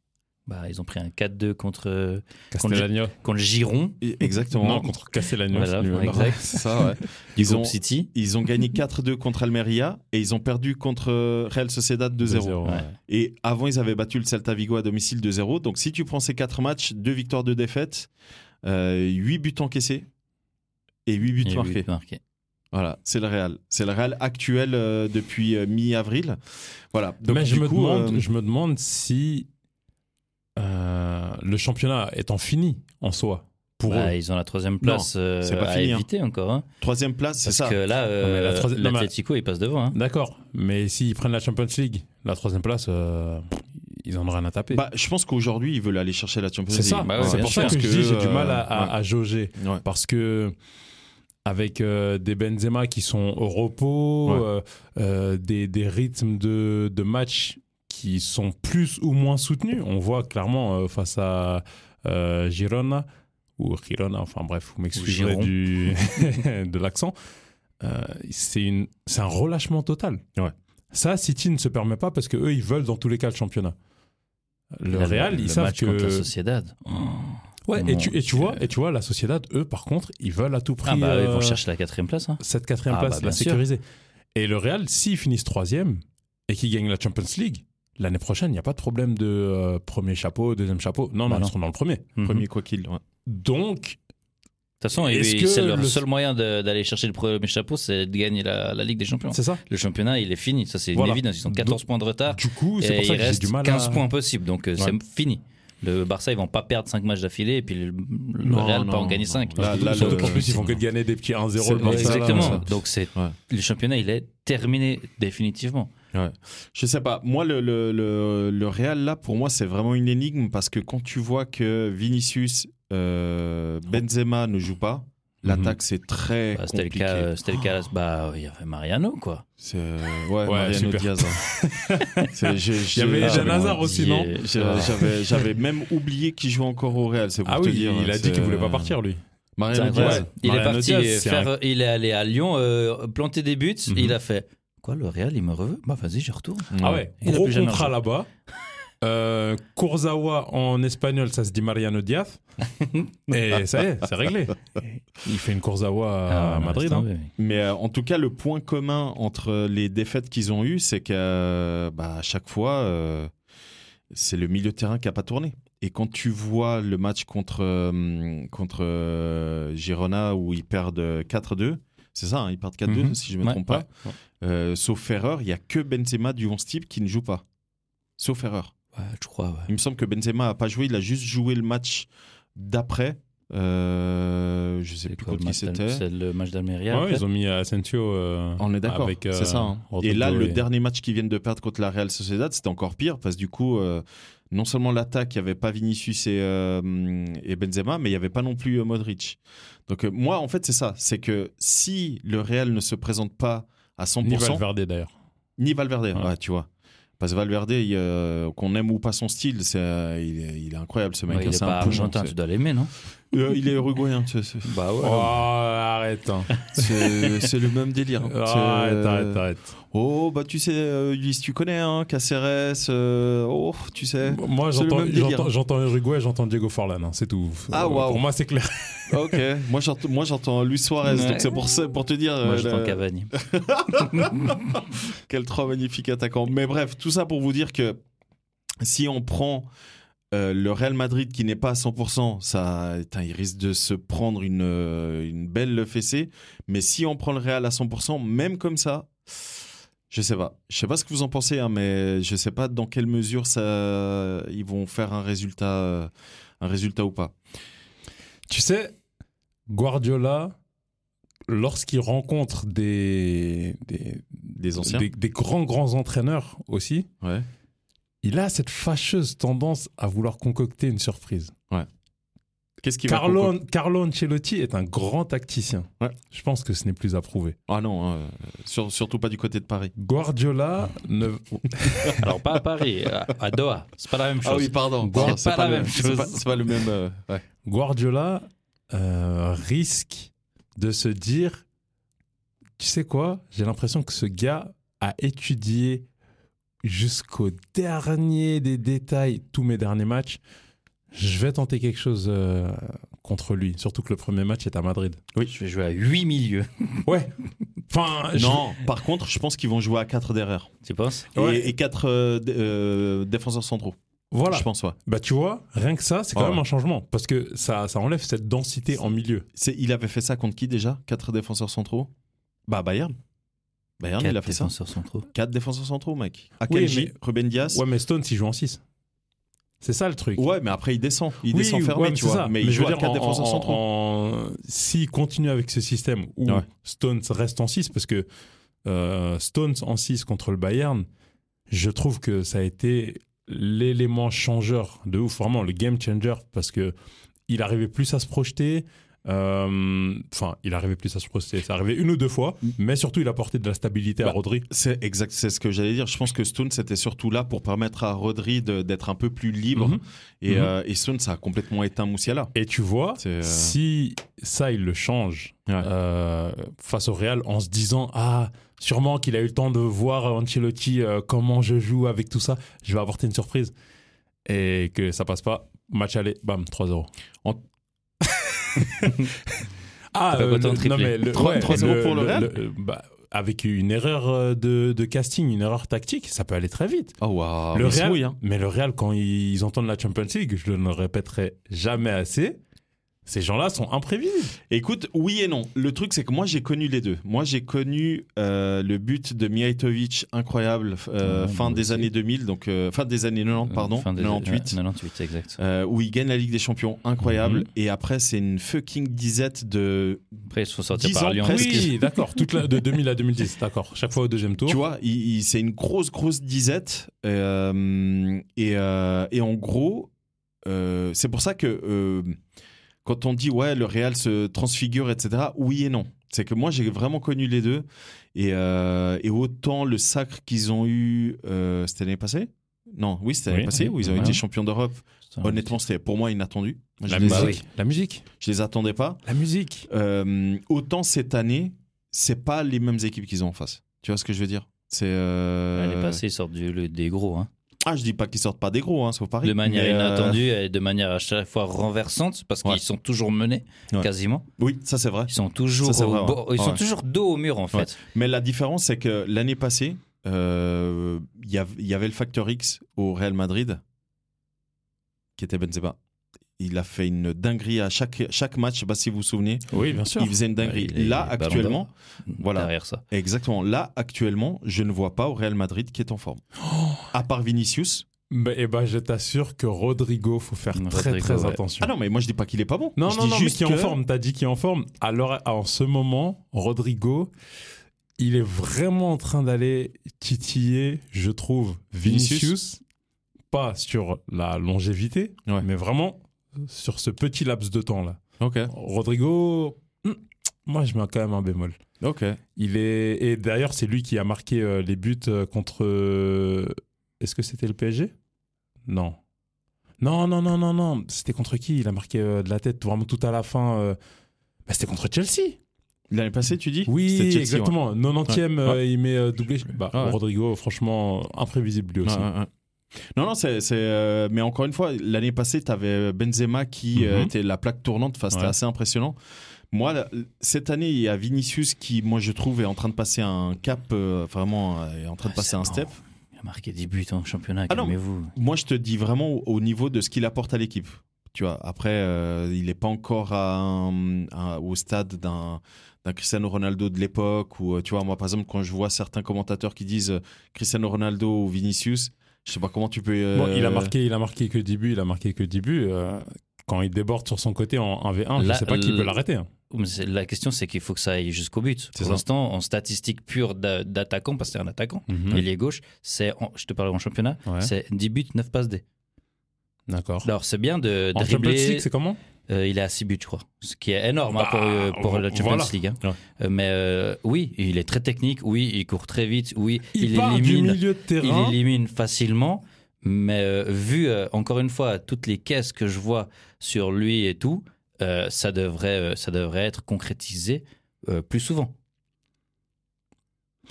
Bah, ils ont pris un 4-2 contre, Castellano. contre Giron, Et- Exactement. Non, contre Castellano. Voilà, exact. Ça, ouais. du Ils groupe ont, City. ils ont gagné 4-2 contre Almeria et ils ont perdu contre Real Sociedad 2-0. 2-0, ouais. Ouais. Et avant, ils avaient battu le Celta Vigo à domicile 2-0. Donc, si tu prends ces 4 matchs, 2 victoires, 2 défaites, 8 buts encaissés et 8 buts Et marqués. Voilà, c'est le Real. C'est le Real actuel euh, depuis euh, mi-avril. Voilà. Donc, Mais je du me, coup, demande, euh, je me demande si euh, le championnat étant fini en soi pour Bah, eux. ils ont la troisième place euh, c'est pas à fini, hein. éviter encore. hein. troisième place, c'est Parce ça. que là, la euh, non, mais- l'Atlético, il passe devant. hein. D'accord, mais s'ils prennent la Champions League, la troisième place, euh, ils en ont rien à taper. Bah, je pense qu'aujourd'hui, ils veulent aller chercher la Champions c'est League. ça, Bah ouais, c'est pour ça que je Parce dis j'ai du euh, mal à, à- ouais. à jauger. Ouais. Parce que avec euh, des Benzema qui sont au repos, Ouais. euh, euh, des, des rythmes de, de match qui sont plus ou moins soutenus, on voit clairement euh, face à euh, Girona ou Girona, enfin bref, vous m'excuserez du de l'accent, euh, c'est un relâchement total. Ouais. Ça, City ne se permet pas parce que eux, ils veulent dans tous les cas le championnat. Le Là, Real, ils le savent match que la Sociedad. Ouais, et tu, et tu vois, et tu vois, la Sociedad, eux, par contre, ils veulent à tout prix Ah bah, ils euh, vont chercher la quatrième place. hein. cette quatrième Ah place, bah, la sûr. sécuriser. Et le Real, s'ils finissent troisième et qu'ils gagnent la Champions League, l'année prochaine, il n'y a pas de problème de euh, premier chapeau, deuxième chapeau. Non, Bah non, non. ils seront dans le premier. Mhm. Premier quoi qu'il. ouais. Donc, De toute façon, Est-ce ils- que c'est leur le- seul moyen d'aller chercher le premier chapeau, c'est de gagner la, la Ligue des Champions. c'est ça. Le championnat, il est fini. Ça, c'est Voilà. une évidence. Ils ont 14 points de retard. Du coup, c'est pour ça il que j'ai reste du mal 15 à... points possibles. Donc, euh, Ouais. c'est fini. Le Barça, ils vont pas perdre 5 matchs d'affilée et puis le, le Non, Real non, pas en gagner non. 5. Là- là, le- qu'en plus, ils font que de gagner des petits 1-0 le Barça, Exactement. Donc, c'est Ouais. le championnat, il est terminé définitivement. Je sais pas. Moi, le, le, le, le Real, là, pour moi, c'est vraiment une énigme parce que quand tu vois que Vinicius, euh, Benzema ne jouent pas, l'attaque, c'est très Bah, c'était le compliqué. cas, c'était le cas. Bah, il y avait Mariano, quoi. C'est, euh, ouais, Ouais, Mariano super. Diaz. hein. C'est- j'ai- Il y avait j'ai- Eden j'avais- Hazard aussi, non j'ai- J'avais, j'avais même oublié qu'il jouait encore au Real. C'est pour Ah te oui, dire. il a c'est- dit qu'il voulait pas partir, lui. Mariano. Diaz. Il est Mariano parti Diaz, faire, il est allé à Lyon, euh, planter des buts. Mhm. Il a fait quoi le Real, il me reveut? Bah vas-y, j'y retourne. Ah ouais, Il gros contrat là-bas. Euh, Kurzawa en espagnol, ça se dit Mariano Diaz. Et ça y est, c'est réglé. Il fait une Kurzawa à Ah, Madrid. hein. Mais euh, en tout cas, le point commun entre les défaites qu'ils ont eues, c'est qu'à euh, bah, à chaque fois, euh, c'est le milieu de terrain qui n'a pas tourné. Et quand tu vois le match contre, euh, contre euh, Girona où ils perdent 4-2, c'est ça, hein, ils perdent 4-2 Mhm. si je ne me Ouais, trompe pas. ouais. Euh, sauf erreur, il n'y a que Benzema du 11 type qui ne joue pas. Sauf erreur. Ouais, je crois. Ouais. Il me semble que Benzema n'a pas joué, il a juste joué le match d'après. Euh, je sais plus quoi, contre le qui c'était. C'est le match d'Almeria. Ouais, ils ont mis Asensio. euh, On est d'accord, avec, euh, c'est ça. hein. Et là, le et- dernier match qu'ils viennent de perdre contre la Real Sociedad, c'était encore pire parce que du coup, euh, non seulement l'attaque, il n'y avait pas Vinicius et, euh, et Benzema, mais il n'y avait pas non plus euh, Modric. Donc euh, moi, en fait, c'est ça. C'est que si le Real ne se présente pas à 100%, Ni Valverde d'ailleurs. ni Valverde, Ouais. ouais, tu vois. Parce que Valverde, il, euh, qu'on aime ou pas son style, c'est, euh, il, est, il est incroyable ce mec. Ouais, il hein, est c'est pas un peu- argentin, tu dois l'aimer, non? Euh, il est uruguayen, tu sais, c'est, Bah Oh, arrête. hein. c'est- c'est le même délire. Oh, C'est- arrête, arrête, arrête. Oh, bah tu sais, euh, Ulysse, tu connais, hein, Caceres, euh, oh, tu sais. Moi, C'est le j'entends, même délire. j'entends, j'entends Uruguay, j'entends Diego Forlan, hein, c'est tout. Ah, Euh, waouh. Pour moi, c'est clair. ok, moi j'entends, moi j'entends Luis Suarez, Ouais. donc c'est pour, ça- pour te dire Moi, euh, j'entends le- Cavani. quel trois magnifiques attaquants. Mais bref, tout ça pour vous dire que si on prend euh, le Real Madrid qui n'est pas à 100%, ça, il risque de se prendre une, euh, une belle fessée. Mais si on prend le Real à 100%, même comme ça, je sais pas. Je sais pas ce que vous en pensez, hein, mais je sais pas dans quelle mesure ça, ils vont faire un résultat, euh, un résultat ou pas. Tu sais, Guardiola, lorsqu'il rencontre des, des, Des anciens. des, des grands, grands entraîneurs aussi, Ouais. Il a cette fâcheuse tendance à vouloir concocter une surprise. Qu'est-ce qui Carlo, Carlo Ancelotti est un grand tacticien. Ouais. Je pense que ce n'est plus à prouver. Ah non, hein, sur- surtout pas du côté de Paris. Guardiola ne. Alors, pas à Paris, à, Doha. C'est pas la même chose. Ah oui, pardon. C'est pardon, pas la le- même c'est chose. pas- C'est pas le même. euh, ouais. Guardiola euh, risque de se dire Tu sais quoi? J'ai l'impression que ce gars a étudié jusqu'au dernier des détails tous mes derniers matchs. Je vais tenter quelque chose euh, contre lui. Surtout que le premier match est à Madrid. Je vais jouer à 8 milieux. Ouais. Enfin, je- Non, par contre, je pense qu'ils vont jouer à 4 derrière. Tu penses? Et- Ouais. Et 4 défenseurs centraux. voilà. Je pense, ouais. Bah tu vois, rien que ça, c'est quand Ouais. même un changement parce que ça, ça enlève cette densité en milieu. C'est- Il avait fait ça contre qui déjà? 4 défenseurs centraux? Bah, Bayern. Bayern, il a Quatre fait ça. défenseurs centraux. 4 défenseurs centraux, mec. Oui, Akanji, mais- Ruben Dias. Ouais, mais Stones, il joue en 6. C'est ça le truc. Ouais, mais après, il descend. Il Oui, descend fermé, ouais, mais tu c'est vois. ça. Mais, il je joue veux à dire, 4 en- défenseurs en- centraux. en- S'il continue avec ce système où Ouais. Stones reste en 6, parce que euh, Stones en 6 contre le Bayern, je trouve que ça a été l'élément changeur de ouf, vraiment le game changer, parce que il arrivait plus à se projeter. Euh, Enfin, il arrivait plus à se projeter. Ça arrivait une ou deux fois, mais surtout, il apportait de la stabilité à Bah, Rodri. C'est exact, c'est ce que j'allais dire. Je pense que Stone c'était surtout là pour permettre à Rodri d'être un peu plus libre. Mhm. Et, euh, et Stone, ça a complètement éteint Moussiala. Et tu vois, euh, si ça, il le change Ouais. euh, face au Real en se disant Ah, sûrement qu'il a eu le temps de voir Ancelotti comment je joue avec tout ça, je vais apporter une surprise. Et que ça passe pas, match aller, bam, 3-0. En- ah, autant le- non, mais le, 3 3-0 pour le Real le- bah, Avec une erreur euh, de, de casting, une erreur tactique, ça peut aller très vite. Oh waouh, le Real, oui, hein. Mais le Real, quand ils entendent la Champions League, je ne le répéterai jamais assez, Ces gens-là sont imprévisibles. Écoute, oui et non. Le truc, c'est que moi, j'ai connu les deux. Moi, j'ai connu euh, le but de Mijatovic incroyable euh, Ouais, fin des aussi. années 2000, donc euh, fin des années 90, pardon, Fin des- 98. ouais, 98, exact. euh, où il gagne la Ligue des Champions, incroyable. Mhm. Et après, c'est une fucking disette de. Après, ils se sont sortis 10 par ans Lyon. presque. Oui, d'accord. Toute la, de 2000 à 2010, d'accord. Chaque fois au deuxième tour. Tu vois, il- il- c'est une grosse, grosse disette. euh, et, euh, et en gros, euh, c'est pour ça que euh, quand on dit ouais, le Real se transfigure, etc., oui et non. C'est que moi, j'ai vraiment connu les deux. Et, euh, et autant le sacre qu'ils ont eu, euh, c'était l'année passée? Non, oui, c'était l'année Oui, passée, oui, où ils ont ouais. été champions d'Europe. Honnêtement, c'était pour moi inattendu. Moi, la les, Bah musique. oui. La musique. je les attendais pas. La musique. Euh, autant cette année, c'est pas les mêmes équipes qu'ils ont en face. Tu vois ce que je veux dire? C'est. euh, est passée, ils sortent du, le- des gros. Hein. Ah, je dis pas qu'ils sortent pas des gros, hein, sauf Paris. De manière Mais, euh, inattendue et de manière à chaque fois renversante, parce qu'ils Ouais. sont toujours menés, Ouais. quasiment. Oui, ça c'est vrai. Ils sont toujours, Ça, c'est au vrai, ouais. bo- ils sont Ouais. toujours dos au mur, en fait. Ouais. Mais la différence, c'est que l'année passée, euh, il y avait le facteur X au Real Madrid, qui était Benzema. Il a fait une dinguerie à chaque, chaque match, je sais pas si vous vous souvenez. Oui, bien sûr. Il faisait une dinguerie. Là, actuellement, Voilà. Derrière ça. exactement, là, actuellement, je ne vois pas au Real Madrid qui est en forme. À part Vinicius. Bah, eh ben, je t'assure que Rodrigo, faut faire très Rodrigo, très ouais. attention. Ah non, mais moi je dis pas qu'il est pas bon. Non, Je non, dis non, mais juste qui est en que- forme. T'as dit qui est en forme. Alors, en ce moment, Rodrigo, il est vraiment en train d'aller titiller, je trouve, Vinicius. Vinicius. Pas sur la longévité, Ouais. mais vraiment sur ce petit laps de temps-là. Ok, Rodrigo, hmm, moi, je mets quand même un bémol. ok. Il est et d'ailleurs c'est lui qui a marqué euh, les buts euh, contre. Est-ce que c'était le PSG Non. Non non non non non. C'était contre qui? Il a marqué euh, de la tête vraiment tout à la fin. euh, bah, c'était contre Chelsea. L'année passée, tu dis? Oui Chelsea, exactement. 90e Ouais. euh, il met euh, doublé. Bah, Ouais. Rodrigo franchement imprévisible lui aussi. Non, non, c'est. c'est, euh, mais encore une fois, l'année passée, tu avais Benzema qui euh, Mhm. était la plaque tournante. Enfin, c'était Ouais. assez impressionnant. Moi, cette année, il y a Vinicius qui, moi, je trouve, est en train de passer un cap, euh, vraiment, est en train de Ah, passer un bon. step. Il a marqué 10 buts en championnat, Ah non, calmez-vous. Moi, je te dis vraiment au, au niveau de ce qu'il apporte à l'équipe. Tu vois, après, euh, il n'est pas encore à un- à- au stade d'un d'un Cristiano Ronaldo de l'époque ou euh, tu vois moi par exemple quand je vois certains commentateurs qui disent euh, Cristiano Ronaldo ou Vinicius je sais pas comment tu peux euh, Bon, il a marqué il a marqué que 10 buts. Il a marqué que 10 buts. euh, quand il déborde sur son côté en 1v1, Là, je sais pas qui peut l'arrêter. La question, c'est qu'il faut que ça aille jusqu'au but. Pour l'instant, en statistique pure d'a- d'attaquant, parce que c'est un attaquant, Mhm. il est gauche, c'est, en- je te parle en championnat, Ouais. c'est 10 buts, 9 passes D. D'accord. Alors, c'est bien de En Champions dribbler. C'est comment? Euh, il est à 6 buts, je crois. Ce qui est énorme hein, Bah, pour, pour la Champions voilà. League. hein. Ouais. Euh, mais euh, oui, il est très technique. Oui, il court très vite. Oui, Il, il, part du élimine, milieu de il terrain. élimine facilement. Mais vu, encore une fois, toutes les caisses que je vois sur lui et tout, euh, ça, devrait, euh, ça devrait être concrétisé euh, plus souvent.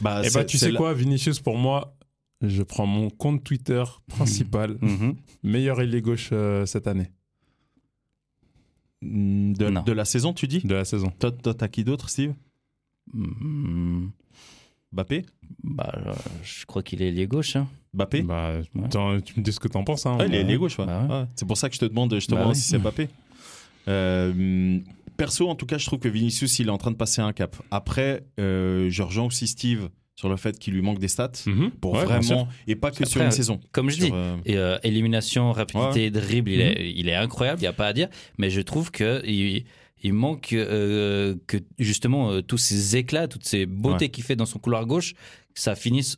bah, Eh bah, tu sais la- quoi, Vinicius, pour moi, je prends mon compte Twitter principal, meilleur ailier gauche euh, cette année Mm, de, la saison tu dis? De la saison. toi t'as qui d'autre Steve? Mhm. Bappé Bah, je crois qu'il est ailier gauche. hein. Bappé Bah, Ouais. tu me dis ce que t'en penses. Hein, Ah, il est ailier gauche ouais. Bah ouais. Ouais. c'est pour ça que je te demande je te Bah si c'est Bappé Euh, perso en tout cas je trouve que Vinicius il est en train de passer un cap après euh, je rejoins aussi Steve sur le fait qu'il lui manque des stats Mhm. pour Ouais, vraiment et pas que Après, sur une saison Comme je Sur, dis, euh, Et euh, élimination, rapidité, dribble, il, Mhm. est, il est incroyable, il n'y a pas à dire. Mais je trouve que il, il manque euh, que justement tous ces éclats, toutes ces beautés qu'il fait dans son couloir gauche, ça finisse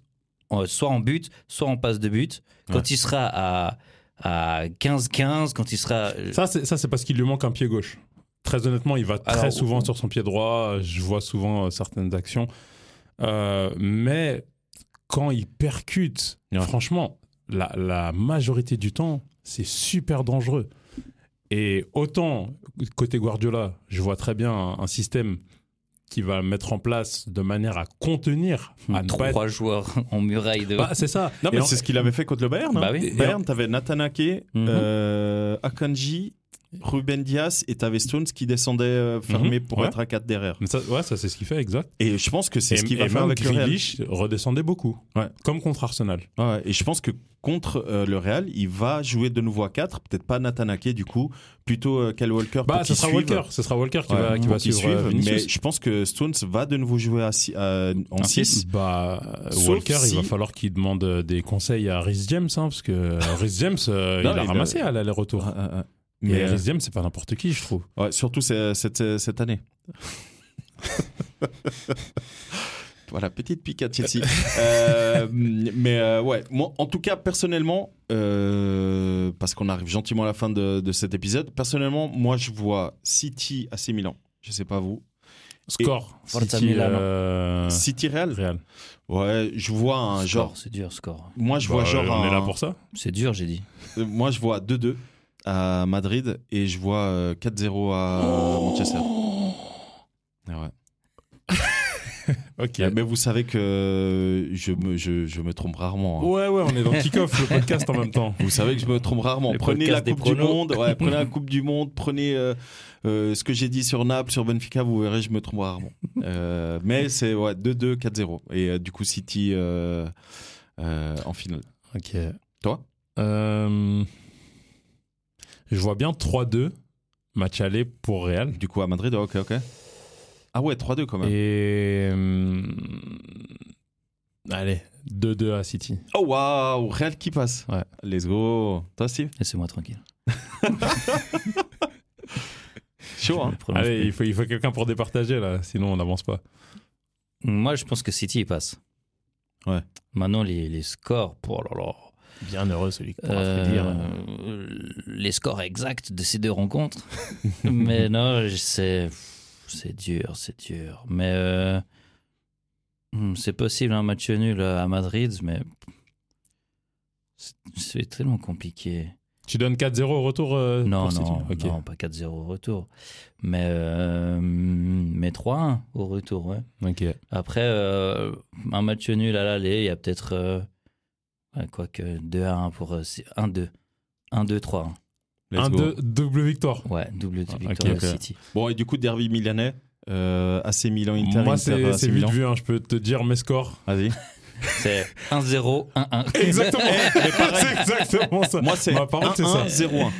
en- soit en but, soit en passe de but. Quand Ouais. il sera à, à 15-15, quand il sera... Ça, c'est ça, c'est parce qu'il lui manque un pied gauche. Très honnêtement, il va très Alors, souvent ou- sur son pied droit. Je vois souvent euh, certaines actions. Euh, mais quand il percute, Ouais. franchement, la, la majorité du temps, c'est super dangereux. Et autant, côté Guardiola, je vois très bien un, un système qui va mettre en place de manière à contenir, à pas trois joueurs en muraille de... Bah, c'est ça. non mais en- c'est ce qu'il avait fait contre le Bayern hein. Bah oui. Bayern t'avais Nathan Ake Mhm. euh, Akanji Ruben Diaz et t'avais Stones qui descendaient euh, Mhm, pour ouais. être à 4 derrière. Mais ça, ouais, ça c'est ce qu'il fait, exact. Et je pense que c'est ce qu'il va et faire avec le Real. Grealish redescendait beaucoup. Ouais. Comme contre Arsenal. Ouais, et je pense que contre euh, le Real, il va jouer de nouveau à 4, peut-être pas Nathan Ake du coup, plutôt euh, Kyle Walker Bah, pour ce sera suive. Walker. Ce sera Walker qui va, qui pour va suivre euh, mais je pense que Stones va de nouveau jouer à en Un 6. Bah, Sauf Walker, si- il va falloir qu'il demande des conseils à Rhys James, hein, parce que Rhys James, Non, il a il a- ramassé à l'aller-retour. Mais Mais euh, c'est pas n'importe qui, je trouve. ouais, surtout c'est- cette, cette année. voilà, petite pique à Chelsea. Euh, mais euh, ouais, moi, en tout cas, personnellement, euh, parce qu'on arrive gentiment à la fin de, de cet épisode, personnellement, moi, je vois City AC Milan. Je sais pas vous. Score. Forza City, Milano. euh, City Real Real. Ouais, je vois un Score, genre. c'est dur, score. Moi, je Bah, vois genre. on est là pour ça. C'est dur, j'ai dit. Euh, Moi, je vois 2-2 à Madrid et je vois euh, 4-0 à Manchester. Ah ouais. Ok. Mais vous savez que je me, je, je me trompe rarement. hein. Ouais, ouais, on est dans Kick-Off, le podcast en même temps. Vous savez que je me trompe rarement. Le Prenez la Coupe du. Monde. Ouais, prenez la Coupe du Monde. Prenez euh, euh, ce que j'ai dit sur Naples, sur Benfica. Vous verrez, je me trompe rarement. Euh, mais c'est ouais, 2-2, 4-0. Et euh, du coup, City euh, euh, en finale. Ok. Toi? Euh, Je vois bien 3-2, match aller pour Real. Du coup, à Madrid, ok, ok. Ah ouais, 3-2 quand même. Et. euh, Allez, 2-2 à City. Oh waouh, Real qui passe. Ouais. Let's go. Toi, Steve? Laissez-moi tranquille. Chaud, hein Allez, il faut, il faut quelqu'un pour départager là, sinon on n'avance pas. Moi, je pense que City, il passe. Ouais. Maintenant, les, les scores, pour là là. Bien heureux celui qui Euh, les scores exacts de ces deux rencontres. mais non, c'est c'est dur, c'est dur. Mais euh, hmm, c'est possible un match nul à Madrid, mais c'est- tellement compliqué. Tu donnes 4-0 au retour euh, Non, non, Ok. non, pas 4-0 au retour. Mais, euh, mais 3-1 au retour, ouais. Ok. Après, euh, un match nul à l'aller, il y a peut-être. Euh, ouais, quoi que 2 à 1 pour. euh, c'est 1-2. 1-2-3. Let's go. 1-2, double victoire. Ouais, double Ah, victoire ok, de ok. City. Bon, et du coup, derby milanais, euh, AC Milan Inter. Moi, Inter, c'est vite Milan. vu, hein, je peux te dire mes scores. Vas-y. C'est 1-0, 1-1. Exactement. c'est exactement ça. Moi, c'est Bah, par contre, c'est 1-1, ça. 0-1.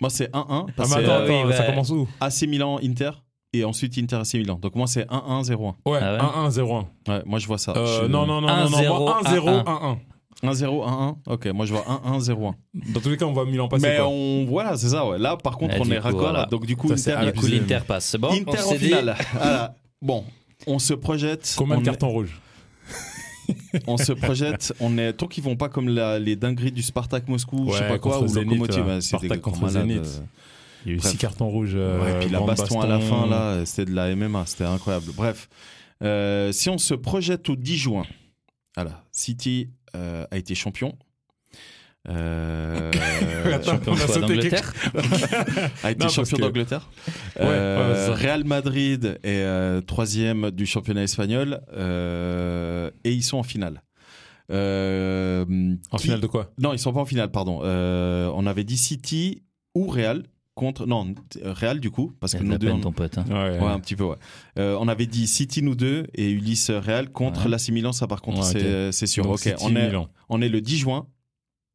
Moi, c'est 1-1. Ah, Parce mais que attends, euh, oui, attends, bah- ça commence où? AC Milan Inter et ensuite Inter AC Milan. Donc, moi, c'est 1-1, 0-1. Ouais, Ah ouais? 1-1, 0-1. Ouais, moi, je vois ça. Euh, Je- Non, non, non, non, non, 1-0, moi, 1-0, 1-1. 1-1. 1-0, 1-1. Ok, moi, je vois 1-1, 0-1. Dans tous les cas, on voit Milan passer. Mais quoi. on. Voilà, c'est ça, ouais. Là, par contre, Et on est raccord. voilà. Donc, du coup, Ça, Inter, Du coup, l'Inter passe. C'est bon Inter on en finale. Voilà. Bon, on se projette. Combien on de est- cartons rouges on se projette, on est tant qu'ils vont pas comme la- les dingueries du Spartak Moscou, je sais Ouais, pas quoi, ou ouais, c'est des Spartak contre Zénith. euh. Il y a eu Bref. 6 cartons rouges. euh, Ouais, et puis la baston, à la fin là, c'était de la MMA, c'était incroyable. Bref, Euh, si on se projette au 10 juin, voilà, City a été champion. Euh, Attends, Champion on a d'Angleterre été Non, champion que- d'Angleterre. Ouais, Euh, ouais. Real Madrid est euh, troisième du championnat espagnol euh, et ils sont en finale. Euh, En qui- finale de quoi? Non, ils sont pas en finale, pardon. Euh, on avait dit City ou Real contre non euh, Real du coup parce que nous deux. on- ton pote. hein. Ouais, Ouais, un petit peu, ouais. Euh, on avait dit City, nous deux, et Ulysse Real contre Ouais. l'AC Milan, ça par contre, Ouais, c'est c'est sûr. Donc, ok, City, on est, Milan. on est le 10 juin.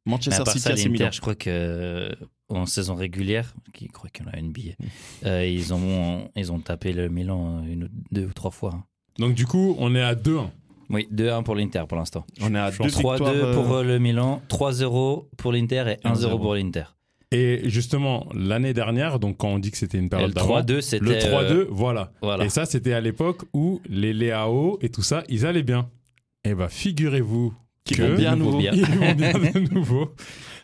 Manchester part City, ça, AC Milan. l'Inter, je crois que euh, en saison régulière, qui croit qu'il a une billet, euh, ils ont ils ont tapé le Milan une, ou- deux ou trois fois. hein. Donc du coup, on est à 2-1. Oui, 2-1 pour l'Inter pour l'instant. On est à Je deux pense 3-2 victoires. euh, pour euh, le Milan, 3-0 pour l'Inter et 1-0 1-0. pour l'Inter. Et justement, l'année dernière, donc quand on dit que c'était une période le d'avant, 3-2, c'était. le 3-2, euh, voilà. voilà. Et ça, c'était à l'époque où les Léao et tout ça, ils allaient bien. Et bah, figurez-vous Qui que vont bien Ils vont nouveau. bien. ils vont bien de nouveau.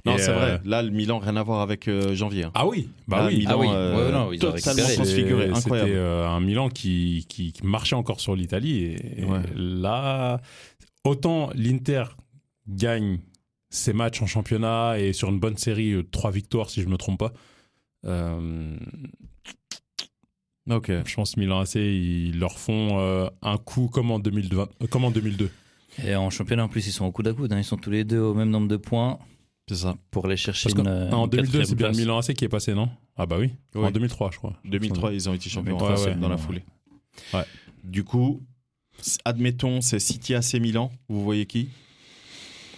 Non, c'est euh, vrai. Là, le Milan, rien à voir avec euh, janvier. hein. Ah oui, bah Là, oui. Milan, Ah oui. euh, Ouais, non, ils totalement transfiguré, C'était- incroyable. C'était euh, un Milan qui, qui, qui marchait encore sur l'Italie. Et, et Ouais. là, autant l'Inter gagne ses matchs en championnat et sur une bonne série, euh, trois victoires si je me trompe pas. Euh, Ok. je pense que Milan AC, ils leur font euh, un coup comme en, 2020, euh, comme en 2002. Et en championnat, en plus, ils sont au coude à coude. hein. Ils sont tous les deux au même nombre de points. C'est ça. pour aller chercher Parce une. qu'en- en une 2002, quatrième c'est bien. Milan AC qui est passé, non? Ah bah oui. En 2003, je crois. 2003, ils ont été champions Ouais, en ouais. dans la foulée. Ouais. Du coup, admettons, c'est City AC Milan. Vous voyez qui?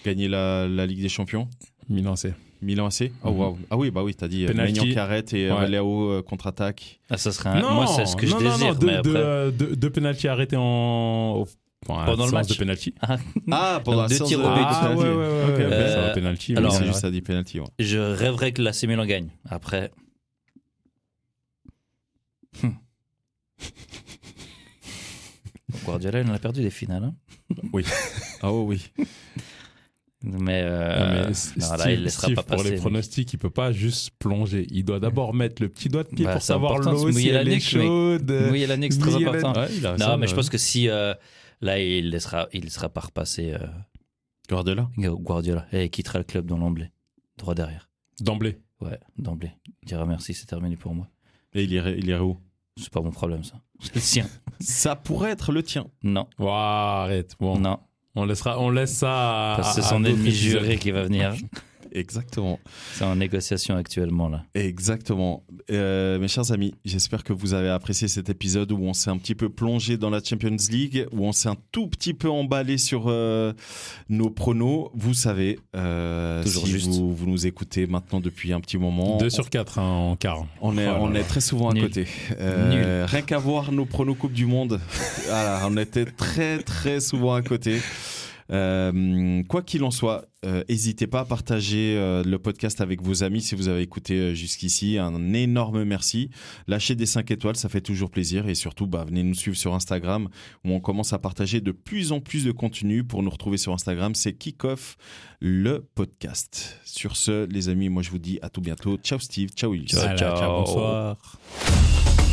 Gagner la, la Ligue des Champions Milan AC. Milan AC Oh, Mhm. waouh. Ah oui, bah oui, t'as dit euh, Penalty. Maignan Carrette et Ouais. Léo euh, contre-attaque. Ah, ça serait un- Moi, c'est ce que non, je non, désire. non, deux, mais après... deux, euh, deux- deux pénaltys arrêtés en... enfin, Pendant le match. de penalty. Ah, pendant Donc, la deux séance tirs de au but. Ah, ouais, ouais, ouais, Ok, ouais. ok. Euh, Ça va, penalty. alors, Oui, oui, c'est juste à dit penalty. ouais. Je rêverais que l'AC Milan gagne. Après. Hmm. Guardiola, il en a perdu des finales. hein. Ah oh, oui. Mais, euh, mais non, Steve- là, il ne laissera Steve, pas pour passer. les pronostics, il peut pas juste plonger. Il doit d'abord mettre le petit doigt de pied Bah, pour savoir l'eau si mouiller la elle est chaude. Oui, l'année c'est très Mouiller la- important. Ouais, il a Non, mais je pense que si euh, là, il laissera, il laissera pas repasser euh, Guardiola Guardiola et il quittera le club dans l'emblée, droit derrière. D'emblée. Ouais, d'emblée. Il dira merci, c'est terminé pour moi. Et il irait, il irait où? C'est pas mon problème, ça. C'est le sien. Ça pourrait être le tien. Non, Ouah, arrête. Bon, non. On laissera, on laisse ça. à- Parce que c'est son ennemi juré qui va venir. Exactement. C'est en négociation actuellement, là. Exactement. Euh, mes chers amis, j'espère que vous avez apprécié cet épisode où on s'est un petit peu plongé dans la Champions League, où on s'est un tout petit peu emballé sur euh, nos pronos. Vous savez, euh, si juste. Vous, vous nous écoutez maintenant depuis un petit moment. 2 sur 4 en quart. On est, Oh là on est très souvent à Nul. côté. Euh, Rien qu'à voir nos pronos Coupe du Monde, voilà, on était très très souvent à côté. Euh, quoi qu'il en soit, euh, n'hésitez pas à partager euh, le podcast avec vos amis si vous avez écouté euh, jusqu'ici. Un énorme merci. Lâchez des 5 étoiles, ça fait toujours plaisir. Et surtout, bah, venez nous suivre sur Instagram où on commence à partager de plus en plus de contenu. Pour nous retrouver sur Instagram, c'est Kickoff le podcast. Sur ce, les amis, moi je vous dis à tout bientôt. Ciao Steve, ciao Ilse. Ciao, Voilà, ciao. Bonsoir.